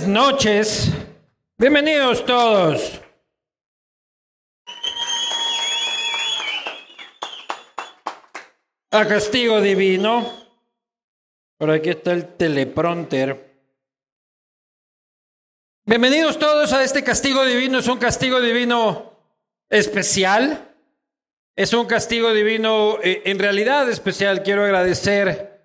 noches. Bienvenidos todos. A Castigo Divino. Por aquí está el teleprompter. Bienvenidos todos a este Castigo Divino. Es un Castigo Divino especial. Es un castigo divino eh, en realidad especial. Quiero agradecer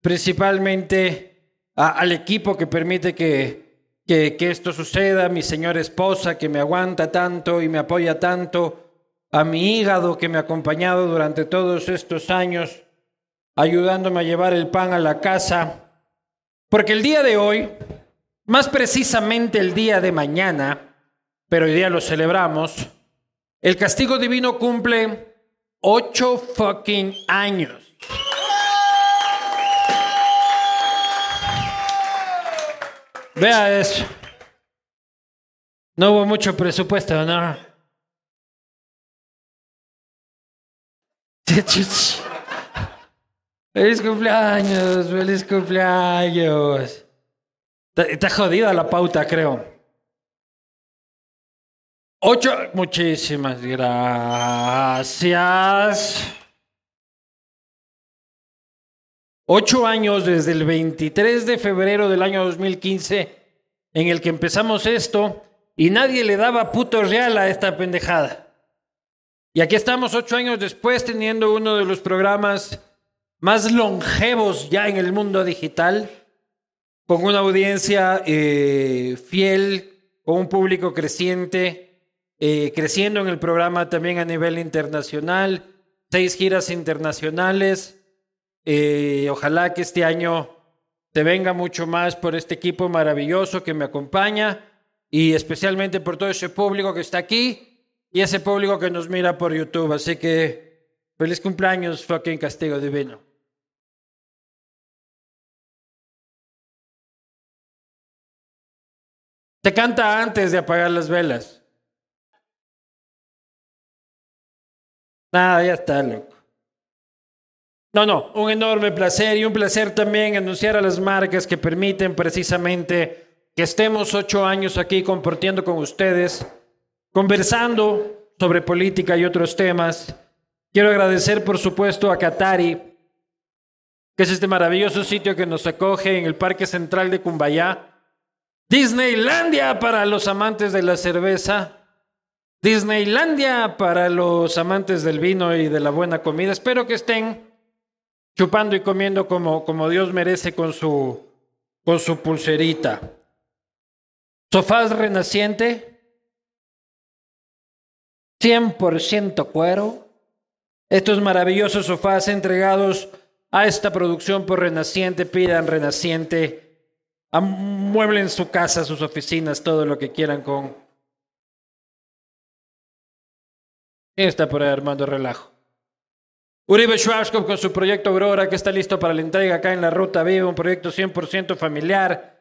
principalmente al equipo que permite que, que, que esto suceda, mi señora esposa que me aguanta tanto y me apoya tanto, a mi hígado que me ha acompañado durante todos estos años, ayudándome a llevar el pan a la casa, porque el día de hoy, más precisamente el día de mañana, pero hoy día lo celebramos, el castigo divino cumple ocho fucking años. Vea eso. No hubo mucho presupuesto, ¿no? Feliz cumpleaños, feliz cumpleaños. Está, jodida la pauta, creo. Ocho, muchísimas gracias. Ocho años desde el 23 de febrero del año 2015 en el que empezamos esto y nadie le daba puto real a esta pendejada. Y aquí estamos ocho años después teniendo uno de los programas más longevos ya en el mundo digital, con una audiencia eh, fiel, con un público creciente, eh, creciendo en el programa también a nivel internacional, seis giras internacionales. Eh, ojalá que este año te venga mucho más por este equipo maravilloso que me acompaña y especialmente por todo ese público que está aquí y ese público que nos mira por YouTube. Así que feliz cumpleaños, fucking Castigo Divino. Te canta antes de apagar las velas. Nada, ya está, loco. No, no, un enorme placer y un placer también anunciar a las marcas que permiten precisamente que estemos ocho años aquí compartiendo con ustedes, conversando sobre política y otros temas. Quiero agradecer, por supuesto, a Qatari, que es este maravilloso sitio que nos acoge en el Parque Central de Cumbayá. Disneylandia para los amantes de la cerveza. Disneylandia para los amantes del vino y de la buena comida. Espero que estén chupando y comiendo como, como Dios merece con su, con su pulserita. Sofás renaciente, 100% cuero. Estos maravillosos sofás entregados a esta producción por Renaciente, pidan Renaciente, amueblen su casa, sus oficinas, todo lo que quieran con... ¿Quién está por ahí armando relajo? Uribe Schwarzkopf con su proyecto Aurora, que está listo para la entrega acá en la Ruta Viva, un proyecto 100% familiar.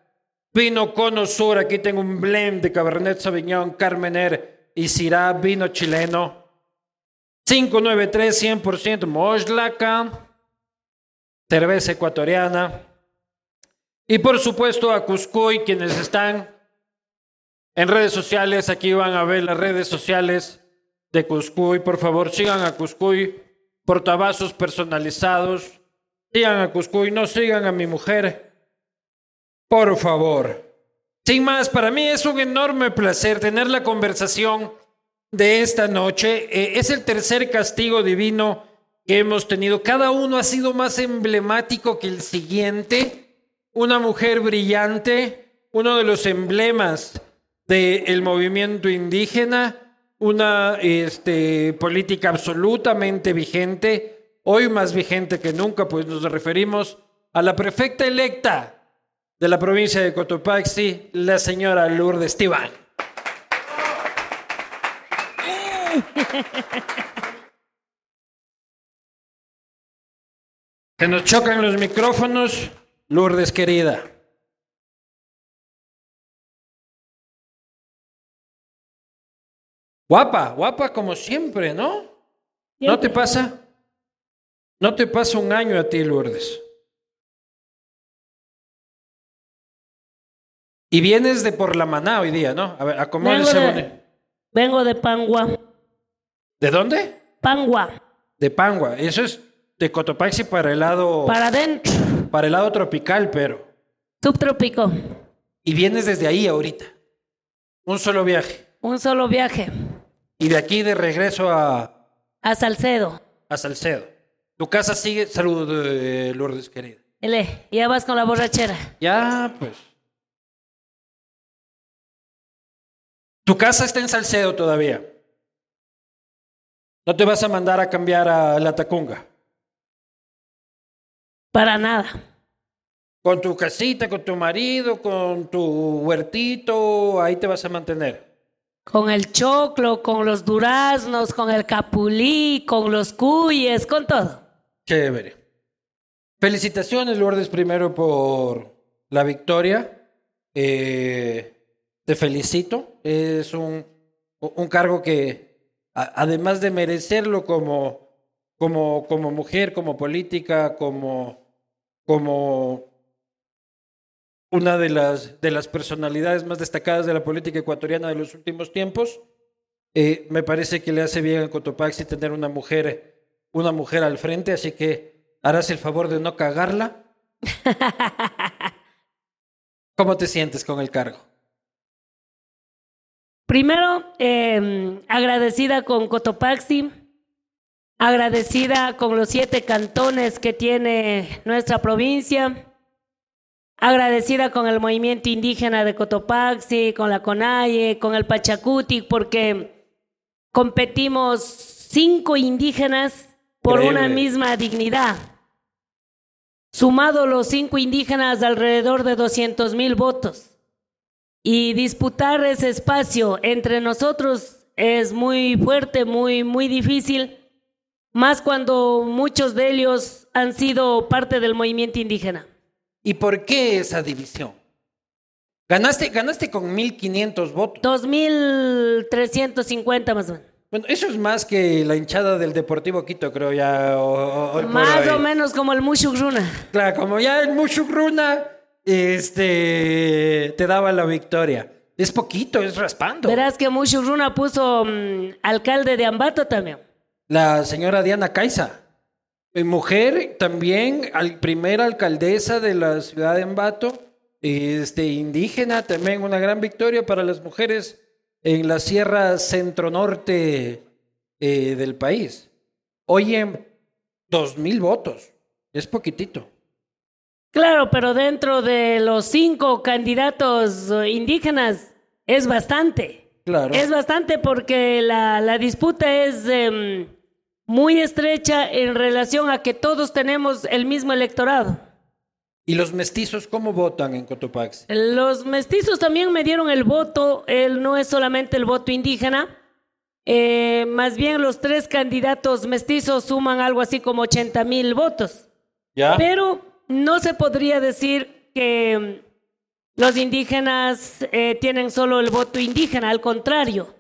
Vino Cono Sur, aquí tengo un blend de Cabernet Sauvignon, Carmener y Syrah, vino chileno. 593, 100% Moslaca, cerveza ecuatoriana. Y por supuesto a Cuscuy, quienes están en redes sociales, aquí van a ver las redes sociales de Cuscuy. Por favor, sigan a Cuscuy, portavasos personalizados. Sigan a Cuscuy, no sigan a mi mujer. Por favor. Sin más, para mí es un enorme placer tener la conversación de esta noche. Eh, es el tercer castigo divino que hemos tenido. Cada uno ha sido más emblemático que el siguiente. Una mujer brillante, uno de los emblemas del movimiento indígena, una este, política absolutamente vigente, hoy más vigente que nunca, pues nos referimos a la prefecta electa de la provincia de Cotopaxi, la señora Lourdes Tibán. Se nos chocan los micrófonos, Lourdes querida. Guapa, guapa como siempre, ¿no? ¿No te pasa? ¿No te pasa un año a ti, Lourdes? Y vienes de por la maná hoy día, ¿no? A ver, acomódese. Vengo de, vengo de Pangua. ¿De dónde? Pangua. De Pangua. Eso es de Cotopaxi para el lado... Para adentro. Para el lado tropical, pero... Subtrópico. Y vienes desde ahí ahorita. Un solo viaje. Un solo viaje. Y de aquí de regreso a... A Salcedo. A Salcedo. Tu casa sigue... Saludos, eh, Lourdes, querida. Ele, ya vas con la borrachera. Ya, pues... Tu casa está en Salcedo todavía. No te vas a mandar a cambiar a la Tacunga. Para nada. Con tu casita, con tu marido, con tu huertito, ahí te vas a mantener. Con el choclo, con los duraznos, con el capulí, con los cuyes, con todo. Chévere. Felicitaciones, Lourdes, primero por la victoria. Eh, te felicito. Es un, un cargo que, además de merecerlo como, como, como mujer, como política, como, como una de las, de las personalidades más destacadas de la política ecuatoriana de los últimos tiempos, eh, me parece que le hace bien a Cotopaxi tener una mujer, una mujer al frente, así que harás el favor de no cagarla. ¿Cómo te sientes con el cargo? Primero, eh, agradecida con Cotopaxi, agradecida con los siete cantones que tiene nuestra provincia, agradecida con el movimiento indígena de Cotopaxi, con la CONAIE, con el Pachacuti, porque competimos cinco indígenas por una misma dignidad. Sumado los cinco indígenas, alrededor de 200 mil votos. Y disputar ese espacio entre nosotros es muy fuerte, muy, muy difícil, más cuando muchos de ellos han sido parte del movimiento indígena. ¿Y por qué esa división? Ganaste, ganaste con 1.500 votos. 2.350 más o menos. Bueno, eso es más que la hinchada del Deportivo Quito, creo ya. más o menos como el Mushugruna. Claro, como ya el Mushugruna este, te daba la victoria. Es poquito, es raspando. Verás que Mushugruna puso mm, alcalde de Ambato también. La señora Diana Caiza. Eh, mujer también, al, primera alcaldesa de la ciudad de Ambato. Este, indígena también, una gran victoria para las mujeres en la sierra centro-norte eh, del país. Oye, dos mil votos, es poquitito. Claro, pero dentro de los cinco candidatos indígenas es bastante. Claro. Es bastante porque la, la disputa es em, muy estrecha en relación a que todos tenemos el mismo electorado. ¿Y los mestizos cómo votan en Cotopaxi? Los mestizos también me dieron el voto, él no es solamente el voto indígena, eh, más bien los tres candidatos mestizos suman algo así como 80 mil votos. ¿Ya? Pero no se podría decir que los indígenas eh, tienen solo el voto indígena, al contrario,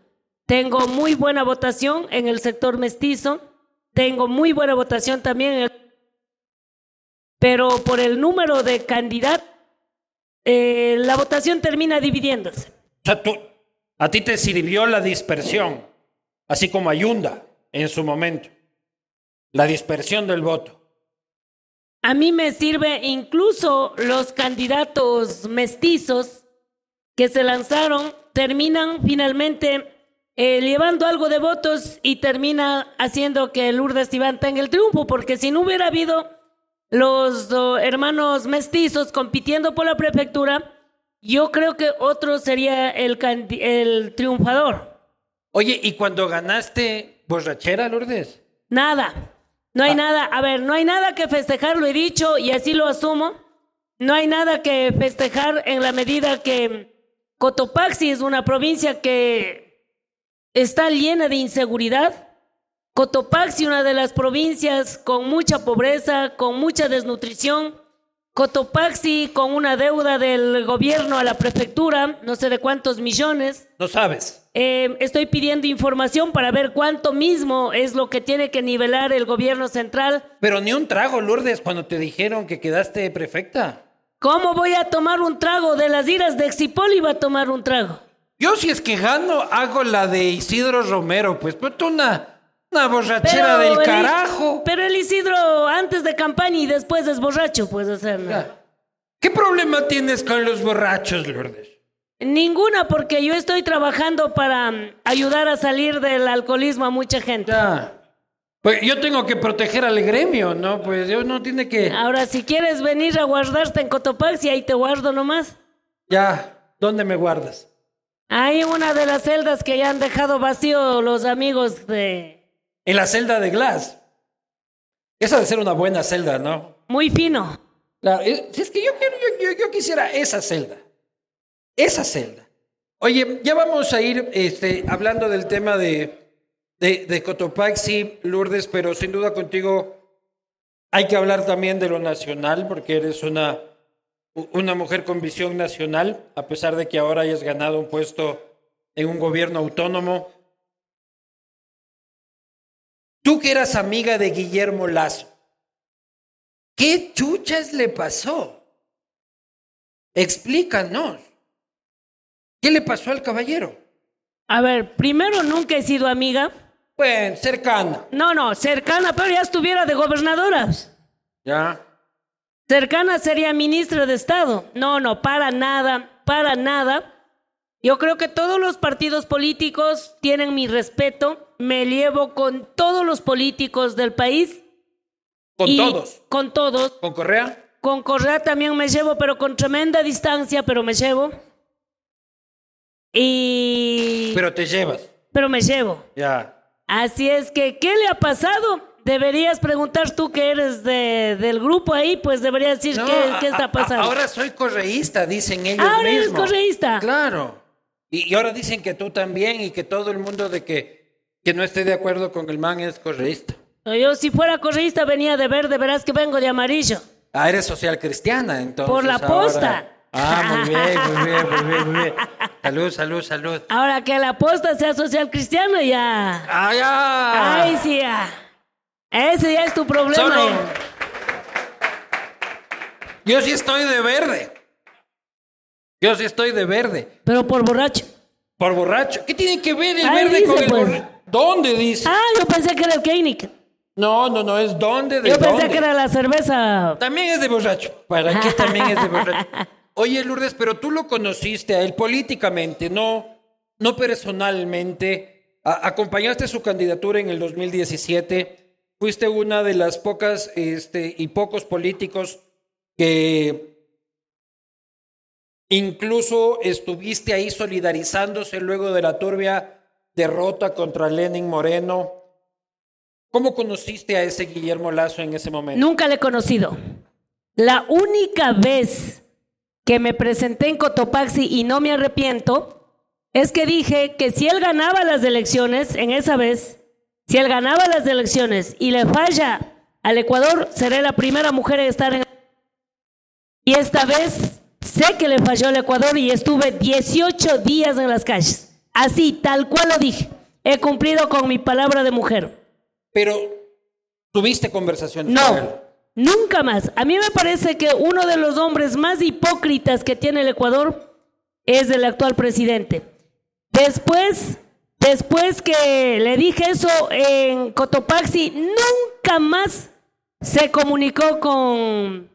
tengo muy buena votación en el sector mestizo, tengo muy buena votación también el... Pero por el número de candidatos, eh, la votación termina dividiéndose. O sea, tú, a ti te sirvió la dispersión, así como a Yunda en su momento, la dispersión del voto. A mí me sirve incluso los candidatos mestizos que se lanzaron, terminan finalmente eh, llevando algo de votos y termina haciendo que Lourdes Iván tenga el triunfo, porque si no hubiera habido los oh, hermanos mestizos compitiendo por la prefectura, yo creo que otro sería el, el triunfador. Oye, ¿y cuando ganaste borrachera, Lourdes? Nada. No hay ah. nada, a ver, no hay nada que festejar, lo he dicho y así lo asumo. No hay nada que festejar en la medida que Cotopaxi es una provincia que está llena de inseguridad. Cotopaxi, una de las provincias con mucha pobreza, con mucha desnutrición, Cotopaxi con una deuda del gobierno a la prefectura, no sé de cuántos millones. No sabes. Eh, estoy pidiendo información para ver cuánto mismo es lo que tiene que nivelar el gobierno central. Pero ni un trago, Lourdes, cuando te dijeron que quedaste prefecta. ¿Cómo voy a tomar un trago de las iras de Exipol? Iba a tomar un trago. Yo si es que gano, hago la de Isidro Romero, pues, tú una, una borrachera del el- carajo. pero el Isidro antes de campaña y después es borracho, pues, o sea, no. ¿Qué problema tienes con los borrachos, Lourdes? Ninguna, porque yo estoy trabajando para mm, ayudar a salir del alcoholismo a mucha gente. Ya. Pues yo tengo que proteger al gremio, ¿no? Pues yo no tiene que... Ahora, si quieres venir a guardarte en Cotopaxi, ahí te guardo nomás. Ya, ¿dónde me guardas? Hay una de las celdas que ya han dejado vacío los amigos de... En la celda de Glass. Esa debe ser una buena celda, ¿no? Muy fino. Claro, eh, es que yo, quiero- yo, yo- yo quisiera esa celda. Esa celda. Oye, ya vamos a ir este, hablando del tema de, de, de Cotopaxi, Lourdes, pero sin duda contigo hay que hablar también de lo nacional, porque eres una, una mujer con visión nacional, a pesar de que ahora hayas ganado un puesto en un gobierno autónomo. Tú que eras amiga de Guillermo Lazo, ¿qué chuchas le pasó? Explícanos. ¿Qué le pasó al caballero? A ver, primero nunca he sido amiga. Bueno, cercana. No, no, cercana, pero ya estuviera de gobernadoras. Ya. Cercana sería ministra de Estado. No, no, para nada, para nada. Yo creo que todos los partidos políticos tienen mi respeto. Me llevo con todos los políticos del país. Con y- todos. Con todos. ¿Con Correa? Con Correa también me llevo, pero con tremenda distancia, pero me llevo. Y... Pero te llevas. pero me llevo. Ya. Así es que, ¿qué le ha pasado? Deberías preguntar tú que eres de, del grupo ahí, pues deberías decir No, qué, qué a- está a- pasando. ahora soy correísta, dicen ellos Ahora eres mismos. correísta. Claro. Y, y ahora dicen que tú también y que todo el mundo de que, que no esté de acuerdo con el man es correísta. Yo si fuera correísta venía de verde, verás que vengo de amarillo. Ah, eres social cristiana, entonces. Por la ahora- posta. Ah, muy bien, muy bien, muy bien, muy bien. Salud, salud, salud. Ahora que la posta sea social cristiano, ya. ¡Ah, ya! Ay, sí, ya. Ese ya es tu problema. Solo- ya. Yo sí estoy de verde. Yo sí estoy de verde. Pero por borracho. Por borracho. ¿Qué tiene que ver el Ahí verde dice, con el pues. borracho? ¿Dónde dice? Ah, yo pensé que era el Keinik. No, no, no, es dónde, de Yo pensé dónde. que era la cerveza. También es de borracho. ¿Para qué también es de borracho? Oye, Lourdes, pero tú lo conociste a él políticamente, no, no personalmente. A- acompañaste su candidatura en el 2017. Fuiste una de las pocas este, y pocos políticos que incluso estuviste ahí solidarizándose luego de la turbia derrota contra Lenin Moreno. ¿Cómo conociste a ese Guillermo Lazo en ese momento? Nunca le he conocido. La única vez que me presenté en Cotopaxi y no me arrepiento es que dije que si él ganaba las elecciones, en esa vez, si él ganaba las elecciones y le falla al Ecuador, seré la primera mujer en estar en... Y esta vez sé que le falló al Ecuador y estuve 18 días en las calles. Así, tal cual lo dije. He cumplido con mi palabra de mujer. Pero tuviste conversaciones con él. No, nunca más. A mí me parece que uno de los hombres más hipócritas que tiene el Ecuador es el actual presidente. Después, después que le dije eso en Cotopaxi, nunca más se comunicó con,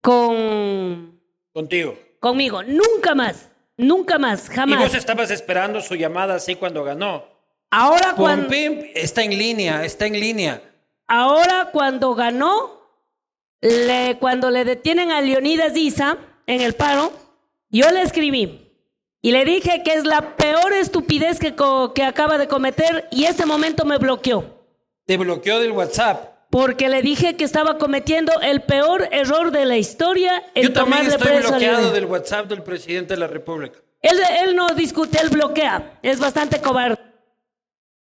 con, Contigo. conmigo. Nunca más. Nunca más. Y vos Jamás. estabas esperando su llamada así cuando ganó. Ahora cuando... Está en línea, está en línea. Ahora cuando ganó, le- cuando le detienen a Leonidas Isa en el paro, yo le escribí y le dije que es la peor estupidez que, que acaba de cometer y ese momento me bloqueó. Te bloqueó del WhatsApp. Porque le dije que estaba cometiendo el peor error de la historia Yo también estoy bloqueado del WhatsApp del presidente de la República. Él, él no discute, él bloquea. Es bastante cobarde.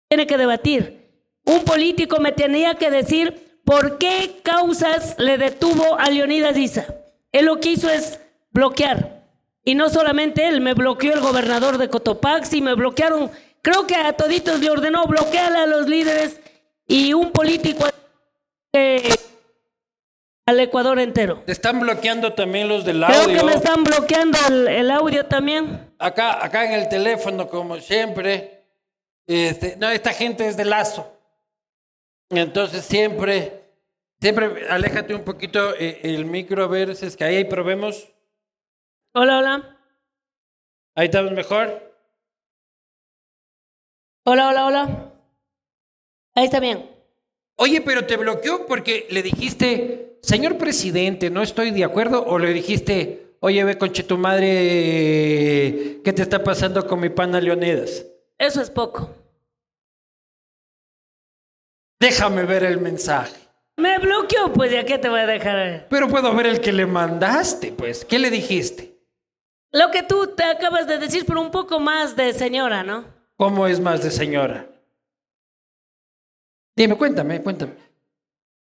Tiene que debatir. Un político me tenía que decir por qué causas le detuvo a Leonidas Isa. Él lo que hizo es bloquear. Y no solamente él, me bloqueó el gobernador de Cotopaxi, me bloquearon, creo que a toditos le ordenó bloquear a los líderes y un político eh, al Ecuador entero. Te están bloqueando también los del Creo audio. que me están bloqueando el, el audio también. Acá, acá en el teléfono, como siempre. Este, no, esta gente es de lazo. Entonces siempre, siempre aléjate un poquito eh, el micro a ver si es que ahí probemos. Hola, hola. Ahí estamos mejor. Hola, hola, hola. Ahí está bien. Oye, pero te bloqueó porque le dijiste, señor presidente, no estoy de acuerdo, o le dijiste, oye, ve conche tu madre, ¿qué te está pasando con mi pana Leonidas? Eso es poco. Déjame ver el mensaje. Me bloqueó, pues ya que te voy a dejar. Pero puedo ver el que le mandaste, pues. ¿Qué le dijiste? Lo que tú te acabas de decir, pero un poco más de señora, ¿no? ¿Cómo es más de señora? Dime, cuéntame, cuéntame.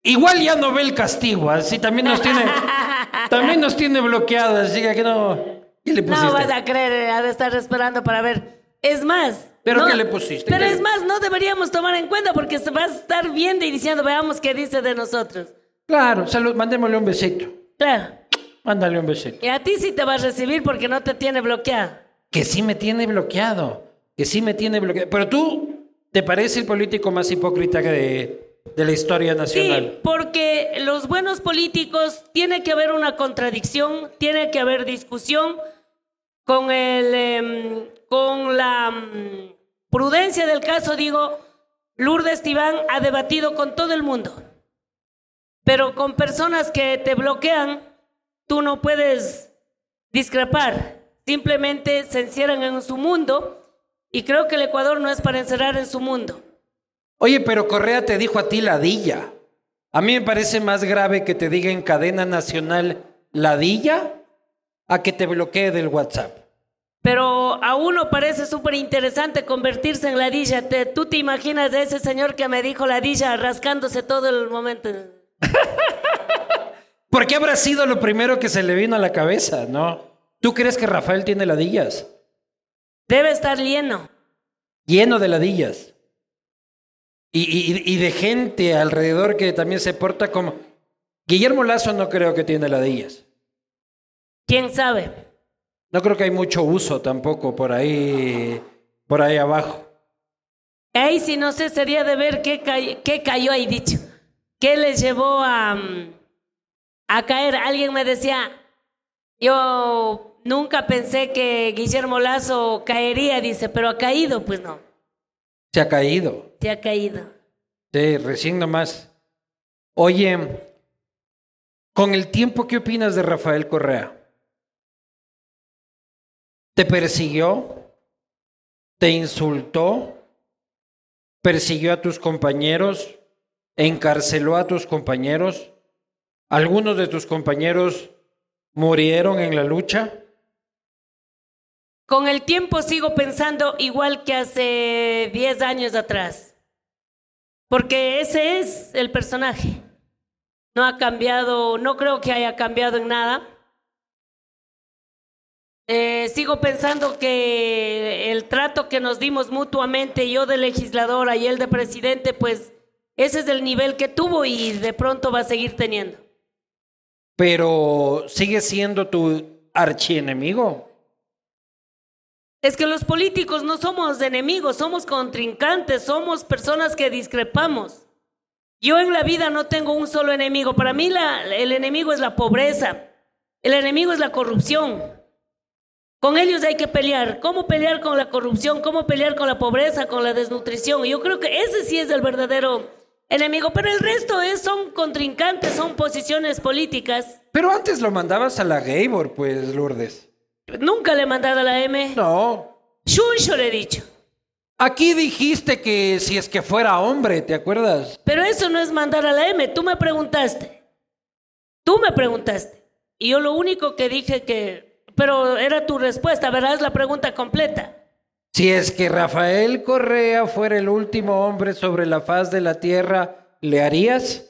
Igual ya no ve el castigo, así también nos tiene, también nos tiene bloqueados, así que no. ¿Qué le pusiste? No vas a creer, ha de estar esperando para ver. Es más. ¿Pero no- qué le pusiste? Pero ¿Qué es más, no deberíamos tomar en cuenta porque se va a estar viendo y diciendo, veamos qué dice de nosotros. Claro, salud, mandémosle un besito. Claro. Mándale un besito. Y a ti sí te va a recibir porque no te tiene bloqueado. Que sí me tiene bloqueado, que sí me tiene bloqueado. Pero tú, ¿te parece el político más hipócrita de, de la historia nacional? Sí, porque los buenos políticos tiene que haber una contradicción, tiene que haber discusión con el em, con la mm, prudencia del caso, digo, Lourdes Tibán ha debatido con todo el mundo. Pero con personas que te bloquean, tú no puedes discrepar. Simplemente se encierran en su mundo y creo que el Ecuador no es para encerrar en su mundo. Oye, pero Correa te dijo a ti ladilla. A mí me parece más grave que te diga en cadena nacional ladilla a que te bloquee del WhatsApp. Pero a uno parece súper interesante convertirse en ladilla. Te- ¿Tú te imaginas de ese señor que me dijo ladilla rascándose todo el momento? ¿Por qué habrá sido lo primero que se le vino a la cabeza, no? ¿Tú crees que Rafael tiene ladillas? Debe estar lleno. Lleno de ladillas. Y, y- y de gente alrededor que también se porta como... Guillermo Lazo no creo que tiene ladillas. ¿Quién sabe? No creo que hay mucho uso tampoco por ahí, por ahí abajo. Ahí sí no sé, sería de ver qué, cay- qué cayó ahí dicho. ¿Qué les llevó a, mm, a caer? Alguien me decía, yo nunca pensé que Guillermo Lazo caería, dice, pero ha caído, pues no, Se ha caído. se ha caído. Sí, recién nomás. Oye, con el tiempo, ¿qué opinas de Rafael Correa? ¿Te persiguió? ¿Te insultó? ¿Persiguió a tus compañeros? ¿Encarceló a tus compañeros? ¿Algunos de tus compañeros murieron en la lucha? Con el tiempo sigo pensando igual que hace 10 años atrás. Porque ese es el personaje. No ha cambiado, no creo que haya cambiado en nada. Eh, sigo pensando que el trato que nos dimos mutuamente, yo de legisladora y él de presidente, pues ese es el nivel que tuvo y de pronto va a seguir teniendo. Pero sigue siendo tu archienemigo. Es que los políticos no somos enemigos, somos contrincantes, somos personas que discrepamos. Yo en la vida no tengo un solo enemigo. Para mí el enemigo es la pobreza, el enemigo es la corrupción. Con ellos hay que pelear. ¿Cómo pelear con la corrupción? ¿Cómo pelear con la pobreza, con la desnutrición? Yo creo que ese sí es el verdadero enemigo, pero el resto es, son contrincantes, son posiciones políticas. Pero antes lo mandabas a la Gabor, pues, Lourdes. Nunca le he mandado a la M. No. Shuncho le he dicho. Aquí dijiste que si es que fuera hombre, ¿te acuerdas? Pero eso no es mandar a la M. Tú me preguntaste. Tú me preguntaste. Y yo lo único que dije que... Pero era tu respuesta, verás la pregunta completa. Si es que Rafael Correa fuera el último hombre sobre la faz de la tierra, ¿le harías?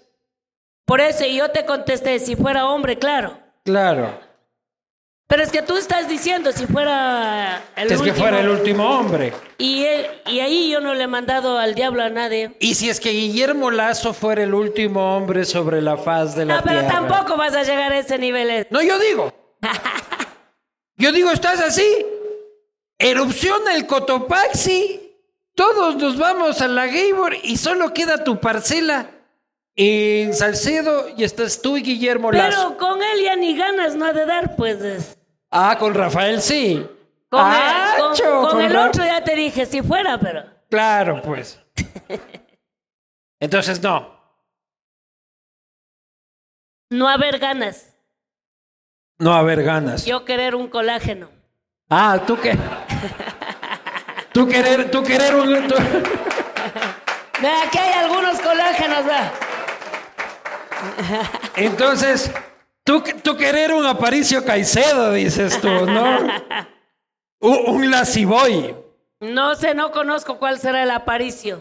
Por eso yo te contesté, si fuera hombre, claro. Claro. Pero es que tú estás diciendo si fuera el es último. que fuera el último hombre. Y, él- y ahí yo no le he mandado al diablo a nadie. Y si es que Guillermo Lazo fuera el último hombre sobre la faz de la No, pero tierra. tampoco vas a llegar a ese nivel. eh. No, yo digo. Yo digo, estás así. Erupciona el Cotopaxi. Todos nos vamos a la Gaybor y solo queda tu parcela en Salcedo y estás tú y Guillermo Lazo. Pero con él ya ni ganas no ha de dar, pues. es. Ah, con Rafael sí. Con, Ah, el, con- cho, con con el otro ya te dije, si fuera, pero. Claro, pues. Entonces no. No haber ganas. No haber ganas. Yo querer un colágeno. Ah, tú qué. Tú querer, tú querer un. tú- aquí hay algunos colágenos. Entonces, tú, tú querer un Aparicio Caicedo, dices tú, ¿no? Un, un Laciboy. No sé, no conozco cuál será el aparicio.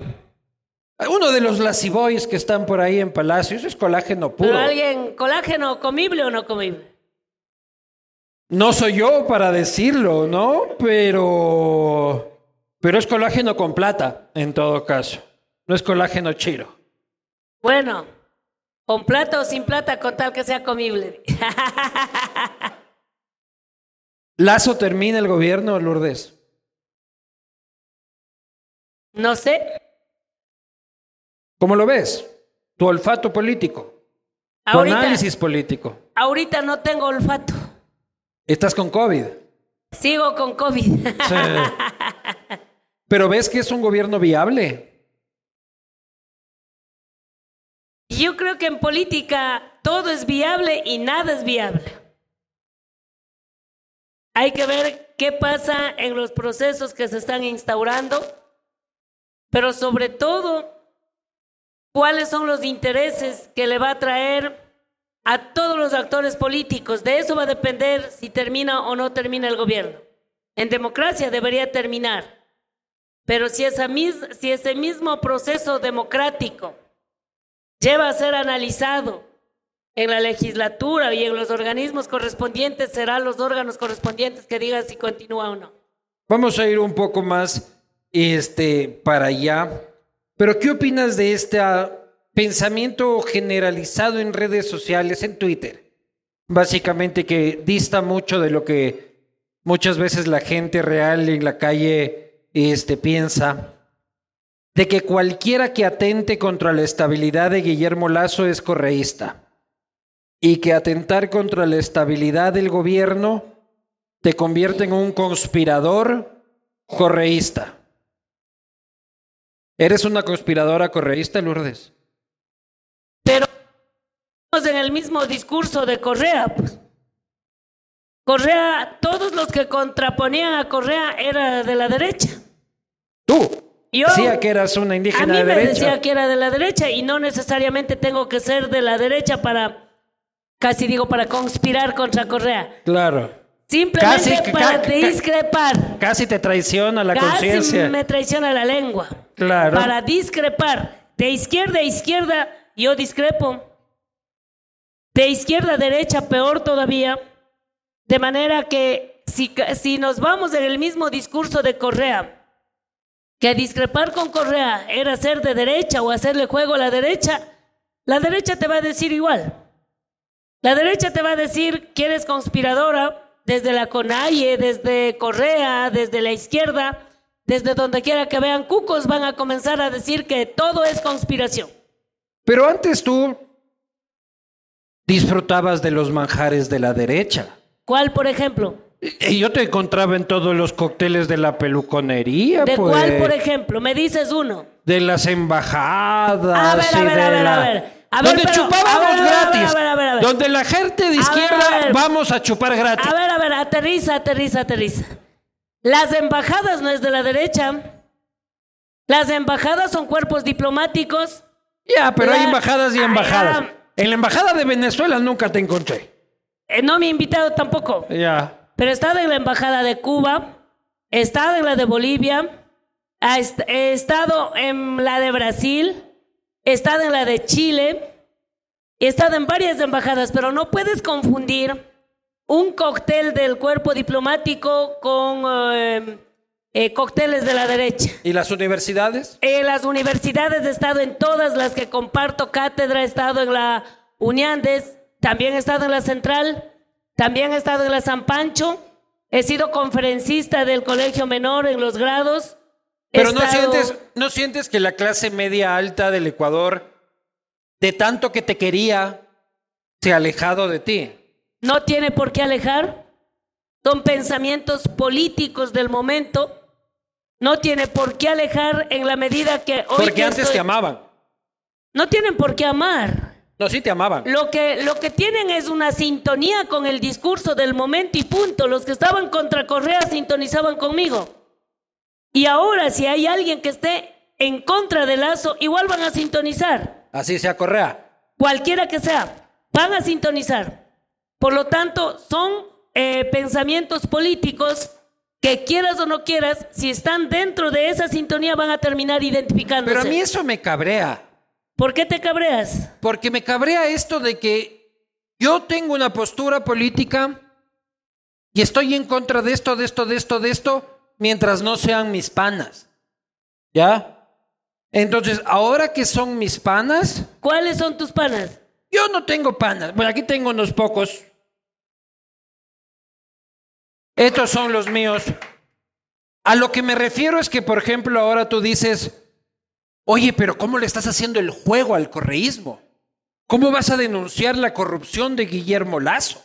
Uno de los Laciboys que están por ahí en Palacio, eso es colágeno puro. Pero alguien, colágeno comible o no comible. No soy yo para decirlo, ¿no? Pero. Pero es colágeno con plata, en todo caso. No es colágeno chiro. Bueno, con plata o sin plata, con tal que sea comible. Lazo termina el gobierno, Lourdes. No sé. ¿Cómo lo ves? Tu olfato político. Tu análisis político. ahorita no tengo olfato. Estás con COVID. Sigo con COVID. Sí. Pero ves que es un gobierno viable. Yo creo que en política todo es viable y nada es viable. Hay que ver qué pasa en los procesos que se están instaurando, pero sobre todo cuáles son los intereses que le va a traer a todos los actores políticos. De eso va a depender si termina o no termina el gobierno. En democracia debería terminar, pero si, esa mis- si ese mismo proceso democrático lleva a ser analizado en la legislatura y en los organismos correspondientes, serán los órganos correspondientes que digan si continúa o no. Vamos a ir un poco más este, para allá. Pero ¿qué opinas de ah, pensamiento generalizado en redes sociales, en Twitter? Básicamente que dista mucho de lo que muchas veces la gente real en la calle este, piensa. De que cualquiera que atente contra la estabilidad de Guillermo Lazo es correísta. Y que atentar contra la estabilidad del gobierno te convierte en un conspirador correísta. ¿Eres una conspiradora correísta, Lourdes? En el mismo discurso de Correa. pues. Correa, todos los que contraponían a Correa era de la derecha. Tú. Yo- Decía que eras una A indígena mí de me derecha. decía que era de la derecha y no necesariamente tengo que ser de la derecha para, casi digo, para conspirar contra Correa. Claro. Simplemente Casi para ca- discrepar. Casi te traiciona la Casi conciencia. me traiciona la lengua. Claro. Para discrepar. De izquierda a izquierda, yo discrepo. De izquierda a derecha, peor todavía. De manera que si, si nos vamos en el mismo discurso de Correa, que discrepar con Correa era ser de derecha o hacerle juego a la derecha, la derecha te va a decir igual. La derecha te va a decir que eres conspiradora desde la CONAIE, desde Correa, desde la izquierda, desde donde quiera que vean cucos, van a comenzar a decir que todo es conspiración. Pero antes tú disfrutabas de los manjares de la derecha. ¿Cuál, por ejemplo? Y yo te encontraba en todos los cócteles de la peluconería, ¿De pues. cuál, por ejemplo? Me dices uno. De las embajadas. A ver, a ver, a ver, la- a ver. A ver, donde pero- chupábamos a ver, gratis. a ver. Donde la gente de izquierda vamos a chupar gratis. A ver, a ver, aterriza, aterriza, aterriza. Las embajadas no es de la derecha. Las embajadas son cuerpos diplomáticos. Ya, pero hay embajadas y embajadas. En la embajada de Venezuela nunca te encontré. Eh, no me he invitado tampoco. Ya. Pero he estado en la embajada de Cuba, he estado en la de Bolivia, ha est- he estado en la de Brasil, he estado en la de Chile, He estado en varias embajadas, pero no puedes confundir un cóctel del cuerpo diplomático con eh, eh, cócteles de la derecha. ¿Y las universidades? En las universidades he estado en todas las que comparto cátedra, he estado en la Uniandes, también he estado en la Central, también he estado en la San Pancho, he sido conferencista del Colegio Menor en los grados. Pero no sientes, no sientes que la clase media alta del Ecuador, de tanto que te quería, se ha alejado de ti. no tiene por qué alejar. Son pensamientos políticos del momento. No tiene por qué alejar en la medida que hoy Porque que antes estoy- te amaban. No tienen por qué amar. No, sí te amaban. Lo que, lo que tienen es una sintonía con el discurso del momento y punto. Los que estaban contra Correa sintonizaban conmigo. Y ahora, si hay alguien que esté en contra de Lazo, igual van a sintonizar. Así sea Correa. Cualquiera que sea, van a sintonizar. Por lo tanto, son eh, pensamientos políticos que quieras o no quieras, si están dentro de esa sintonía, van a terminar identificándose. Pero a mí eso me cabrea. ¿Por qué te cabreas? Porque me cabrea esto de que yo tengo una postura política y estoy en contra de esto, de esto, de esto, de esto, mientras no sean mis panas. ¿Ya? Entonces, ahora que son mis panas, ¿Cuáles son tus panas? yo no tengo panas. Bueno, aquí tengo unos pocos. Estos son los míos. A lo que me refiero es que, por ejemplo, ahora tú dices, oye, pero ¿cómo le estás haciendo el juego al correísmo? ¿Cómo vas a denunciar la corrupción de Guillermo Lazo?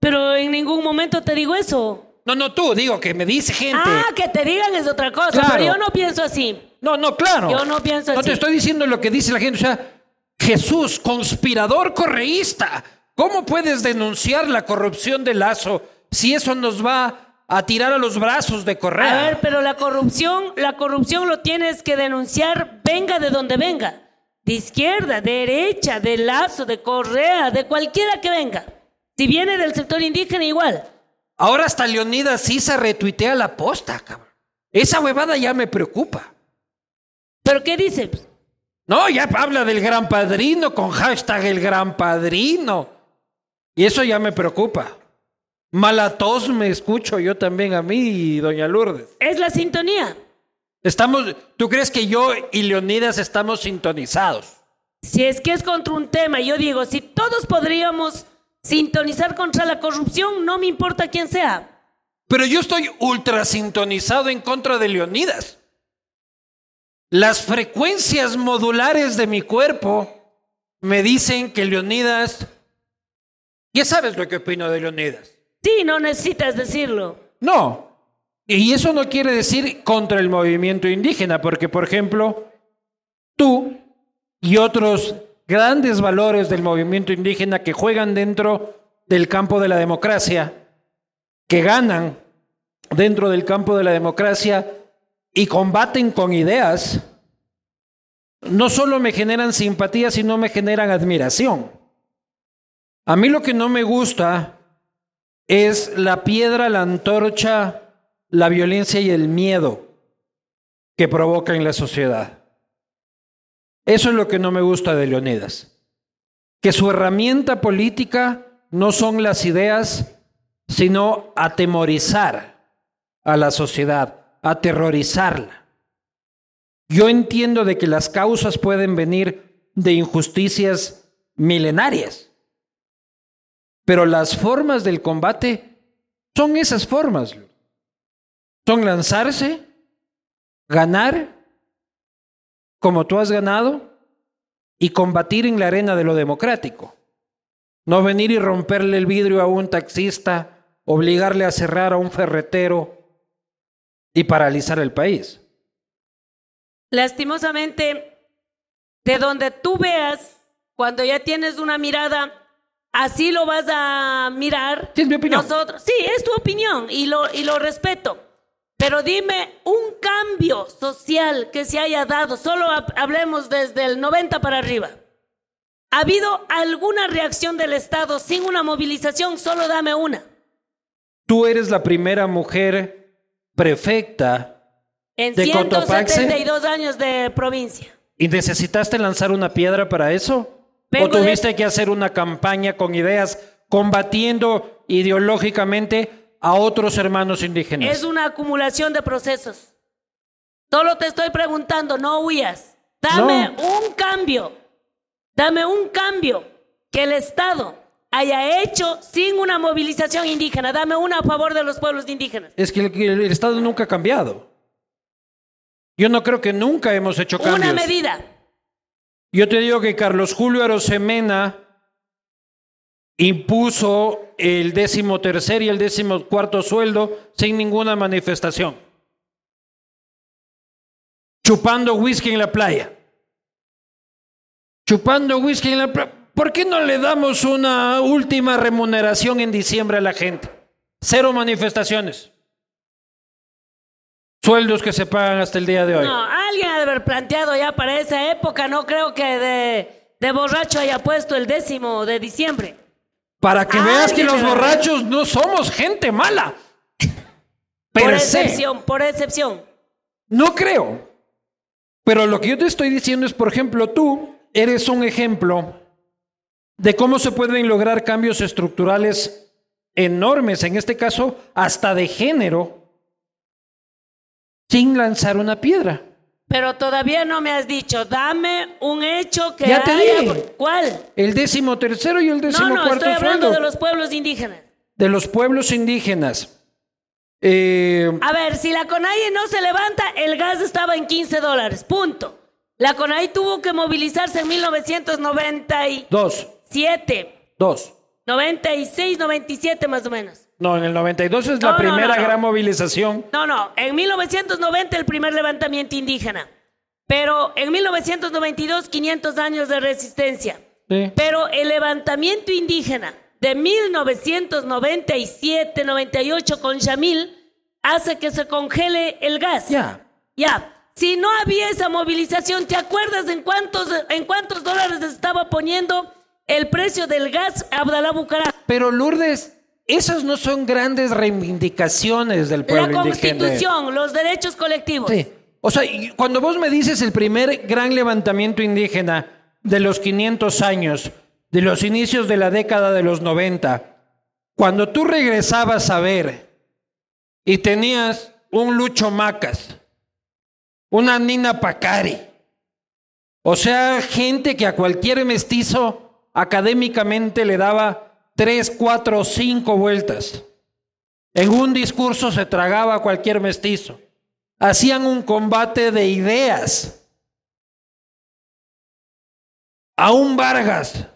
Pero en ningún momento te digo eso. No, no tú, digo que me dice gente. Ah, que te digan es otra cosa, Claro. pero yo no pienso así. No, no, claro. Yo no pienso No así. te estoy diciendo lo que dice la gente. O sea, Jesús, conspirador correísta. ¿Cómo puedes denunciar la corrupción de Lazo si eso nos va a tirar a los brazos de Correa? A ver, pero la corrupción, la corrupción lo tienes que denunciar, venga de donde venga. De izquierda, de derecha, de lazo, de correa, de cualquiera que venga. Si viene del sector indígena, igual. Ahora hasta Leonidas Sisa retuitea la posta, cabrón. Esa huevada ya me preocupa. ¿Pero qué dice? No, ya habla del gran padrino con hashtag el gran padrino. Y eso ya me preocupa. Malatos me escucho yo también a mí, doña Lourdes. Es la sintonía. Estamos, ¿tú crees que yo y Leonidas estamos sintonizados? Si es que es contra un tema, yo digo, si todos podríamos sintonizar contra la corrupción, no me importa quién sea. Pero yo estoy ultra sintonizado en contra de Leonidas. Las frecuencias modulares de mi cuerpo me dicen que Leonidas... Ya sabes lo que opino de Leonidas. Sí, no necesitas decirlo. No. Y eso no quiere decir contra el movimiento indígena, porque, por ejemplo, tú y otros grandes valores del movimiento indígena que juegan dentro del campo de la democracia, que ganan dentro del campo de la democracia y combaten con ideas, no solo me generan simpatía, sino me generan admiración. A mí lo que no me gusta es la piedra, la antorcha, la violencia y el miedo que provoca en la sociedad. Eso es lo que no me gusta de Leonidas. Que su herramienta política no son las ideas, sino atemorizar a la sociedad, aterrorizarla. Yo entiendo de que las causas pueden venir de injusticias milenarias, pero las formas del combate son esas formas. Son lanzarse, ganar, como tú has ganado, y combatir en la arena de lo democrático. No venir y romperle el vidrio a un taxista, obligarle a cerrar a un ferretero y paralizar el país. Lastimosamente, de donde tú veas, cuando ya tienes una mirada, así lo vas a mirar. Sí, es mi opinión. Nosotros, sí, es tu opinión y lo, y lo respeto. Pero dime un cambio social que se haya dado, solo hab- hablemos desde el 90 para arriba. ¿Ha habido alguna reacción del Estado sin una movilización? Solo dame una. Tú eres la primera mujer prefecta En ¿De Cotopaxi? 172 años de provincia. y necesitaste lanzar una piedra para eso. Vengo ¿O de- tuviste que hacer una campaña con ideas combatiendo ideológicamente a otros hermanos indígenas? Es una acumulación de procesos. Solo te estoy preguntando, no huyas. Dame No. un cambio. Dame un cambio que el Estado haya hecho sin una movilización indígena. Dame una a favor de los pueblos indígenas. Es que el, que el Estado nunca ha cambiado. Yo no creo que nunca hemos hecho cambios. Una medida. Yo te digo que Carlos Julio Arosemena impuso el décimo tercer y el décimo cuarto sueldo sin ninguna manifestación. Chupando whisky en la playa. Chupando whisky en la playa. ¿Por qué no le damos una última remuneración en diciembre a la gente? Cero manifestaciones. Sueldos que se pagan hasta el día de hoy. No, planteado ya para esa época. No creo que de, de borracho haya puesto el décimo de diciembre. Para que veas que los borrachos no somos gente mala. Por se. excepción, por excepción. No creo. Pero lo que yo te estoy diciendo es, por ejemplo, tú eres un ejemplo de cómo se pueden lograr cambios estructurales enormes, en este caso hasta de género, sin lanzar una piedra. Pero todavía no me has dicho, dame un hecho que Ya te haya- dije. ¿Cuál? El décimo tercero y el décimo No, no, cuarto estoy hablando sueldo de los pueblos indígenas. de los pueblos indígenas. Eh, A ver, si la CONAIE no se levanta, el gas estaba en 15 dólares, punto. La CONAIE tuvo que movilizarse en 1997, dos, dos. 96, 97 más o menos. No, en el 92 es la No, no, primera no, gran movilización. No, no, en 1990 el primer levantamiento indígena. Pero en 1992, 500 años de resistencia. Sí. Pero el levantamiento indígena de 1997-98 con Shamil hace que se congele el gas. Ya. Ya. Si no había esa movilización, ¿te acuerdas en cuántos, en cuántos dólares estaba poniendo el precio del gas Abdalá Bucará? Pero Lourdes, esas no son grandes reivindicaciones del pueblo La indígena. constitución, los derechos colectivos. Sí. O sea, cuando vos me dices el primer gran levantamiento indígena de los 500 años, de los inicios de la década de los 90, cuando tú regresabas a ver y tenías un Lucho Macas, una Nina Pacari, o sea, gente que a cualquier mestizo académicamente le daba tres, cuatro, cinco vueltas. En un discurso se tragaba a cualquier mestizo. Hacían un combate de ideas. A un Vargas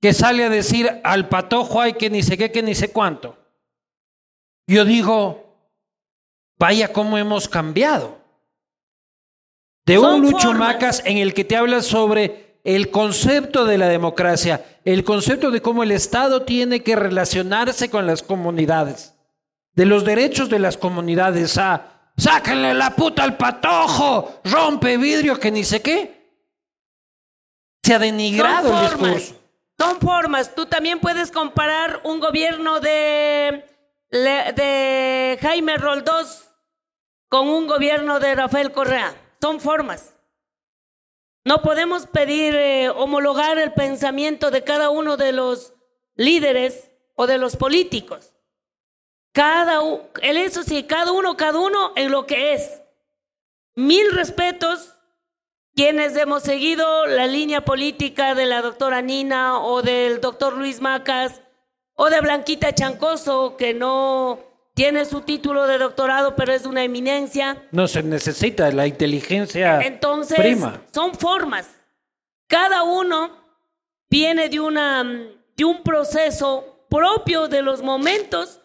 que sale a decir al patojo hay que ni sé qué, que ni sé cuánto. Yo digo, vaya cómo hemos cambiado. De un Lucho formas. Macas en el que te habla sobre el concepto de la democracia, el concepto de cómo el Estado tiene que relacionarse con las comunidades, de los derechos de las comunidades, a sáquenle la puta al patojo, rompe vidrio, que ni sé qué. Se ha denigrado Son el formas. discurso. Son formas. Tú también puedes comparar un gobierno de Jaime Roldós con un gobierno de Rafael Correa. Son formas. No podemos pedir eh, homologar el pensamiento de cada uno de los líderes o de los políticos. Cada, eso sí, cada uno, cada uno en lo que es. Mil respetos quienes hemos seguido la línea política de la doctora Nina o del doctor Luis Macas o de Blanquita Chancoso, que no tiene su título de doctorado, pero es una eminencia. No se necesita la inteligencia Entonces, prima. son formas. Cada uno viene de, una, de un proceso propio de los momentos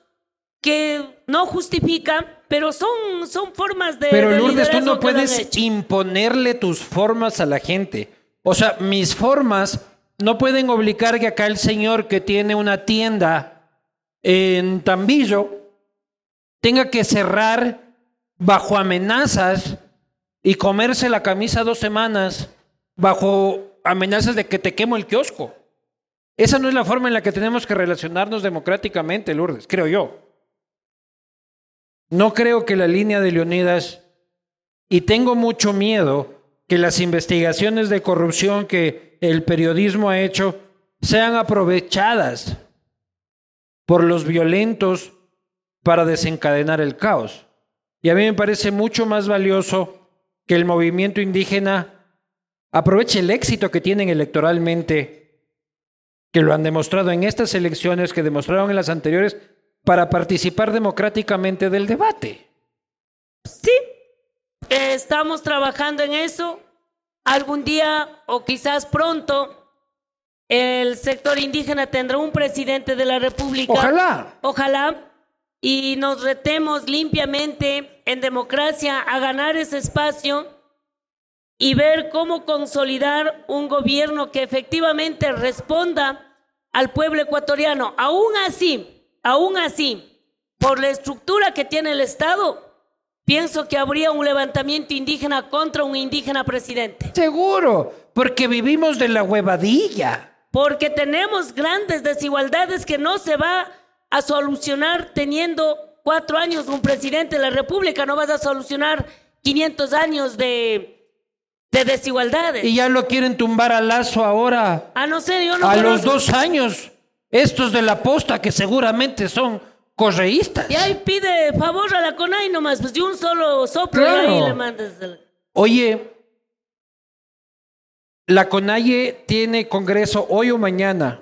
que no justifica, pero son, son formas de. Pero de Lourdes, tú no puedes imponerle tus formas a la gente. O sea, mis formas no pueden obligar que acá el señor que tiene una tienda en Tambillo tenga que cerrar bajo amenazas y comerse la camisa dos semanas bajo amenazas de que te quemo el kiosco. Esa no es la forma en la que tenemos que relacionarnos democráticamente, Lourdes, creo yo. No creo que la línea de Leonidas, y tengo mucho miedo que las investigaciones de corrupción que el periodismo ha hecho sean aprovechadas por los violentos para desencadenar el caos. Y a mí me parece mucho más valioso que el movimiento indígena aproveche el éxito que tienen electoralmente, que lo han demostrado en estas elecciones, que demostraron en las anteriores, para participar democráticamente del debate. Sí, estamos trabajando en eso. Algún día o quizás pronto el sector indígena tendrá un presidente de la República. Ojalá. Ojalá. Y nos retemos limpiamente en democracia a ganar ese espacio y ver cómo consolidar un gobierno que efectivamente responda al pueblo ecuatoriano. Aún así, aún así, por la estructura que tiene el Estado, pienso que habría un levantamiento indígena contra un indígena presidente. Seguro, porque vivimos de la huevadilla porque tenemos grandes desigualdades que no se va a solucionar teniendo cuatro años un presidente de la República, no vas a solucionar 500 años de, de desigualdades. Y ya lo quieren tumbar a Lazo ahora. A no ser, yo no A los dos años, estos de la posta que seguramente son correístas. Y ahí pide favor a la CONAI nomás, pues de un solo soplo y ahí le mandas. Oye, la CONAIE tiene congreso hoy o mañana.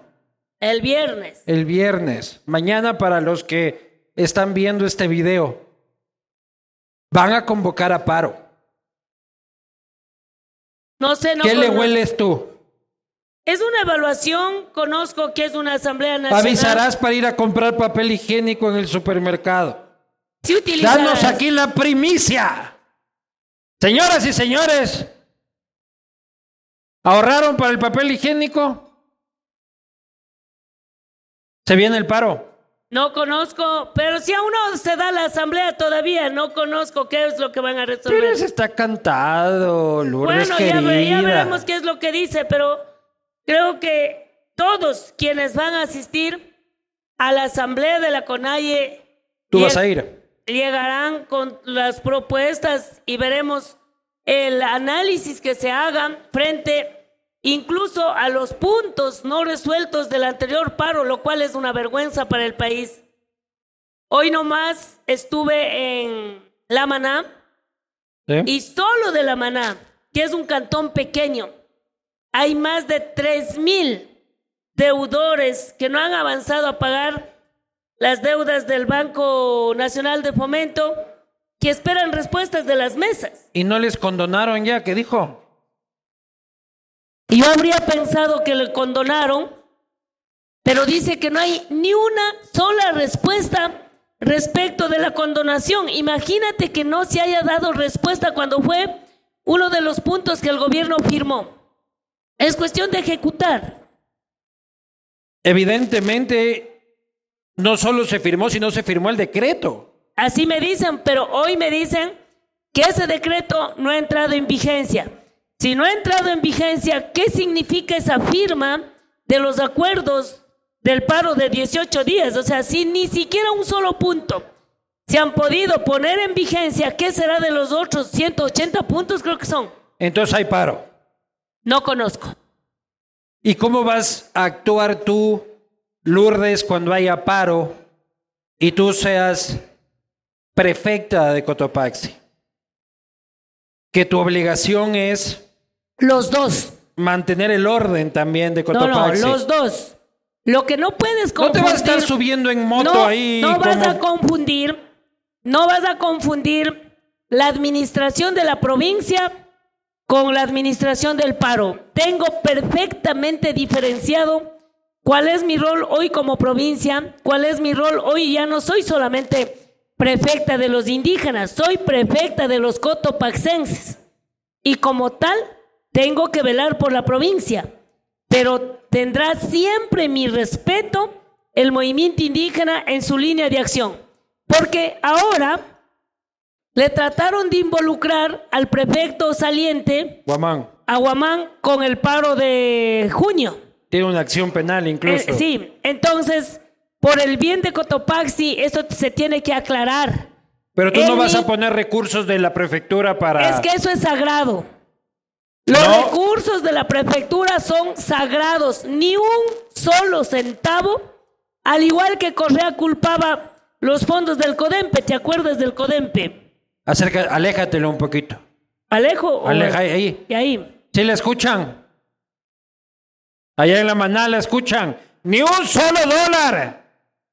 El viernes. El viernes. Mañana para los que están viendo este video. Van a convocar a paro. No sé, no ¿Qué le hueles tú? Es una evaluación, conozco que es una asamblea nacional. Avisarás para ir a comprar papel higiénico en el supermercado. Sí utilizarás. Danos aquí la primicia. Señoras y señores, ¿Ahorraron para el papel higiénico? ¿Se viene el paro? No conozco, pero si aún no se da la asamblea todavía, no conozco qué es lo que van a resolver. Pero eso está cantado, Lourdes Bueno, ya, ya, veremos qué es lo que dice, pero creo que todos quienes van a asistir a la asamblea de la CONAIE... ¿Tú vas a ir? Llegarán con las propuestas y veremos el análisis que se haga frente incluso a los puntos no resueltos del anterior paro, lo cual es una vergüenza para el país. Hoy nomás estuve en La Maná y solo de La Maná, que es un cantón pequeño, hay más de tres mil deudores que no han avanzado a pagar las deudas del Banco Nacional de Fomento que esperan respuestas de las mesas. ¿Y no les condonaron ya? ¿Qué dijo? Yo habría pensado que le condonaron, pero dice que no hay ni una sola respuesta respecto de la condonación. Imagínate que no se haya dado respuesta cuando fue uno de los puntos que el gobierno firmó. Es cuestión de ejecutar. Evidentemente, no solo se firmó, sino se firmó el decreto. Así me dicen, pero hoy me dicen que ese decreto no ha entrado en vigencia. Si no ha entrado en vigencia, ¿qué significa esa firma de los acuerdos del paro de 18 días? O sea, si ni siquiera un solo punto se han podido poner en vigencia, ¿qué será de los otros 180 puntos? Creo que son. Entonces hay paro. No conozco. ¿Y cómo vas a actuar tú, Lourdes, cuando haya paro y tú seas prefecta de Cotopaxi, que tu obligación es... Los dos. Mantener el orden también de Cotopaxi. No, no, los dos. Lo que no puedes confundir... No te vas a estar subiendo en moto ahí. No vas a confundir, no vas a confundir la administración de la provincia con la administración del paro. Tengo perfectamente diferenciado cuál es mi rol hoy como provincia, cuál es mi rol hoy. Ya no soy solamente prefecta de los indígenas, soy prefecta de los cotopaxenses. Y como tal, tengo que velar por la provincia. Pero tendrá siempre mi respeto el movimiento indígena en su línea de acción. Porque ahora le trataron de involucrar al prefecto saliente, Guamán. a Guamán, con el paro de junio. Tiene una acción penal incluso. Eh, sí, entonces por el bien de Cotopaxi, eso se tiene que aclarar. Pero tú no vas a poner recursos de la prefectura para... Es que eso es sagrado. Los No. recursos de la prefectura son sagrados, ni un solo centavo, al igual que Correa culpaba los fondos del CODEMPE, ¿te acuerdas del CODEMPE? Acerca, aléjatelo un poquito. Alejo. Aleja, ahí. Y ahí. ¿Sí la escuchan? Allá en la maná la escuchan. Ni un solo dólar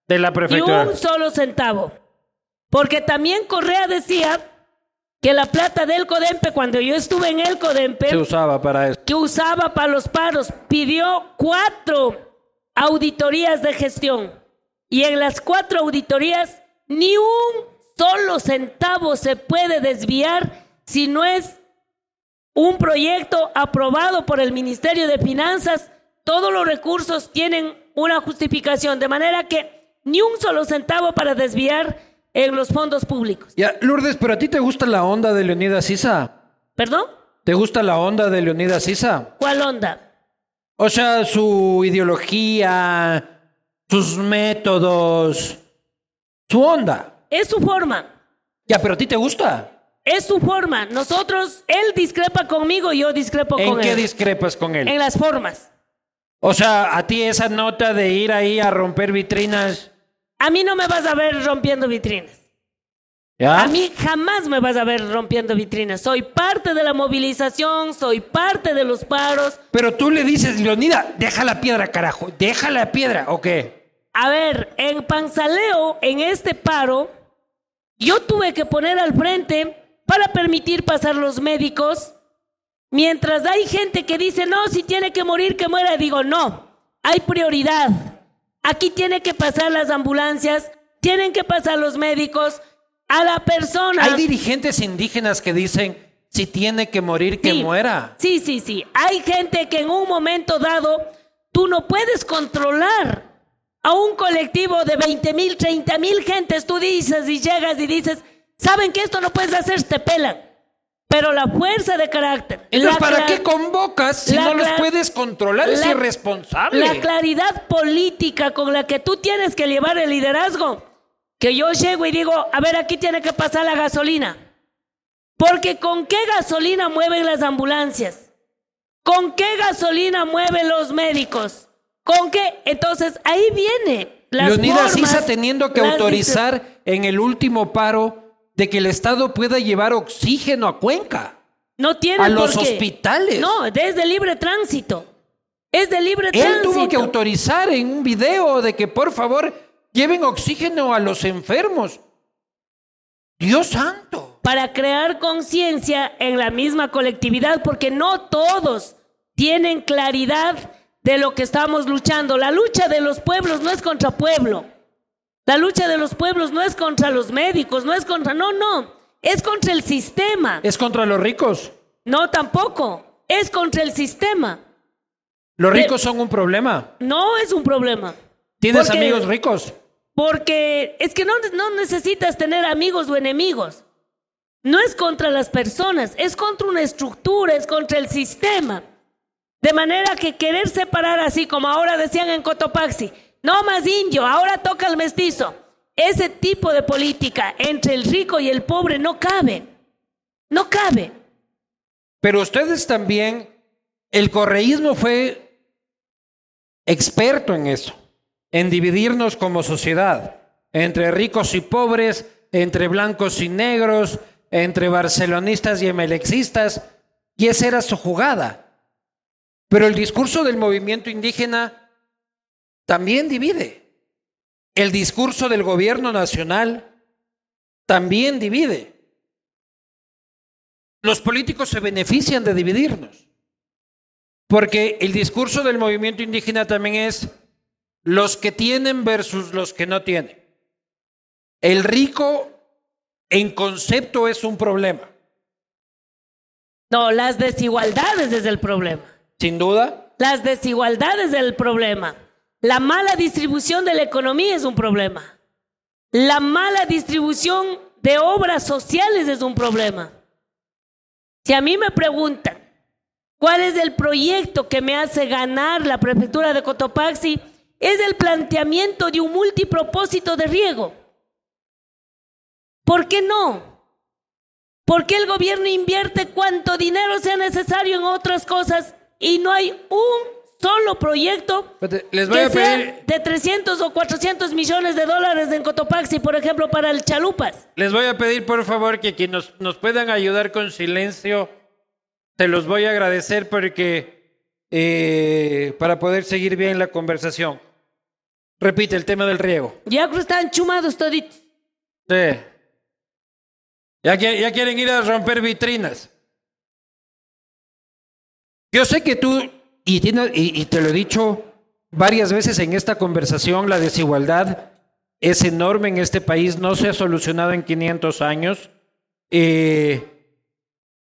de la Ni prefectura. un solo centavo. Porque también Correa decía que la plata del CODEMPE, cuando yo estuve en el CODEMPE, Se usaba para eso. que usaba para los paros, pidió cuatro auditorías de gestión. Y en las cuatro auditorías, ni un solo centavo se puede desviar si no es un proyecto aprobado por el Ministerio de Finanzas. Todos los recursos tienen una justificación, de manera que ni un solo centavo para desviar en los fondos públicos. Ya, Lourdes, pero a ti te gusta la onda de Leonidas Sisa. ¿Perdón? ¿Te gusta la onda de Leonidas Sisa? ¿Cuál onda? O sea, su ideología, sus métodos, su onda. Es su forma. Ya, pero a ti te gusta. Es su forma. Nosotros, él discrepa conmigo, yo discrepo ¿En con qué él. discrepas con él? en las formas. O sea, a ti esa nota de ir ahí a romper vitrinas, A mí no me vas a ver rompiendo vitrinas. ¿ya? A mí jamás me vas a ver rompiendo vitrinas. Soy parte de la movilización, soy parte de los paros. Pero tú le dices, Leonida, deja la piedra, carajo, deja la piedra, ¿o qué? A ver, en Panzaleo, en este paro, yo tuve que poner al frente para permitir pasar los médicos. Mientras hay gente que dice, no, si tiene que morir, que muera. Digo, no, hay prioridad. Aquí tiene que pasar las ambulancias, tienen que pasar los médicos a la persona. Hay dirigentes indígenas que dicen, si tiene que morir, que Sí. muera. Sí, sí, sí. Hay gente que en un momento dado tú no puedes controlar a un colectivo de 20 mil, 30 mil gentes. Tú dices y llegas y dices, ¿saben que esto no puedes hacer? Te pelan. Pero la fuerza de carácter. Entonces, ¿para qué convocas si no los puedes controlar? es irresponsable. La claridad política con la que tú tienes que llevar el liderazgo. Que yo llego y digo, a ver, aquí tiene que pasar la gasolina. Porque ¿con qué gasolina mueven las ambulancias? ¿Con qué gasolina mueven los médicos? ¿Con qué? Entonces ahí viene. Las Leonidas Sisa teniendo que autorizar en el último paro de que el Estado pueda llevar oxígeno a Cuenca. No tiene a los hospitales. No, es de libre tránsito. Es de libre Él tránsito. tuvo que autorizar en un video de que por favor lleven oxígeno a los enfermos. Dios santo. para crear conciencia en la misma colectividad, porque no todos tienen claridad de lo que estamos luchando. La lucha de los pueblos no es contra pueblo. La lucha de los pueblos no es contra los médicos, no es contra, no, no, es contra el sistema. Es contra los ricos. No, tampoco, es contra el sistema. Los Pero- ricos son un problema. No es un problema. ¿Tienes Porque- amigos ricos? Porque es que no, no necesitas tener amigos o enemigos. No es contra las personas, es contra una estructura, es contra el sistema. De manera que querer separar así como ahora decían en Cotopaxi, no más indio, ahora toca el mestizo. Ese tipo de política entre el rico y el pobre no cabe. No cabe. Pero ustedes también, el correísmo fue experto en eso, en dividirnos como sociedad, entre ricos y pobres, entre blancos y negros, entre barcelonistas y emelexistas, y esa era su jugada. Pero el discurso del movimiento indígena también divide. El discurso del gobierno nacional también divide. Los políticos se benefician de dividirnos. Porque el discurso del movimiento indígena también es los que tienen versus los que no tienen. El rico en concepto es un problema, No, las desigualdades es el problema. sin duda. Las desigualdades es el problema. La mala distribución de la economía es un problema. La mala distribución de obras sociales es un problema. Si a mí me preguntan cuál es el proyecto que me hace ganar la prefectura de Cotopaxi, es el planteamiento de un multipropósito de riego. ¿Por qué no? ¿Por qué el gobierno invierte cuanto dinero sea necesario en otras cosas y no hay un solo proyecto Espérate, Les voy que a sea pedir, de 300 o 400 millones de dólares en Cotopaxi, por ejemplo, para el Chalupas? les voy a pedir por favor que quienes nos, puedan ayudar con silencio, te los voy a agradecer porque eh, para poder seguir bien la conversación. Repite el tema del riego. Ya creo que están chumados toditos. Sí. Ya quieren ir a romper vitrinas. Yo sé que tú, y, tiene- y- y te lo he dicho varias veces en esta conversación, la desigualdad es enorme en este país, no se ha solucionado en 500 años, eh,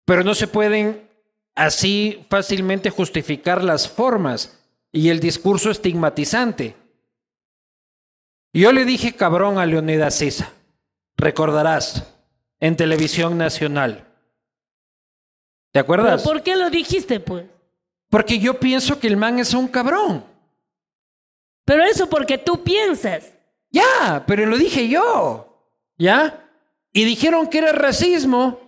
pero no se pueden así fácilmente justificar las formas y el discurso estigmatizante. Yo le dije cabrón a Leonidas Sisa, recordarás, en televisión nacional. ¿Te ¿Pero acuerdas? por qué lo dijiste, pues? Porque yo pienso que el man es un cabrón. Pero eso porque tú piensas. Ya, pero lo dije yo. ¿Ya? Y dijeron que era racismo.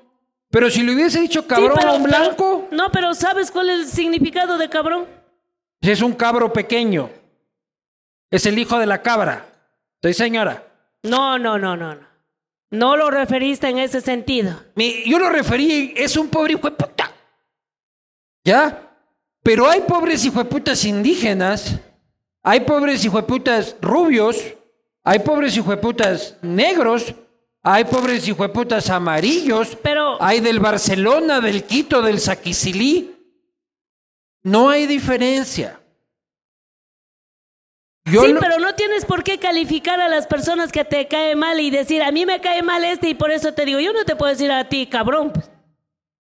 Pero si le hubiese dicho Sí, cabrón pero- a un blanco, pero- no, pero ¿sabes cuál es el significado de cabrón? es un cabro pequeño. Es el hijo de la cabra. ¿Sí, señora? No, no, no, no, no. No lo referiste en ese sentido. Mi- yo lo referí, es un pobre hijo de puta. ¿Ya? Pero hay pobres hijo de putas indígenas, hay pobres hijo de putas rubios, hay pobres hijo de putas negros, hay pobres hijo de putas amarillos, Pero, hay del Barcelona, del Quito, del Saquicilí. No hay diferencia. Yo sí, pero no tienes por qué calificar a las personas que te cae mal y decir, a mí me cae mal este y por eso te digo, yo no te puedo decir a ti, cabrón.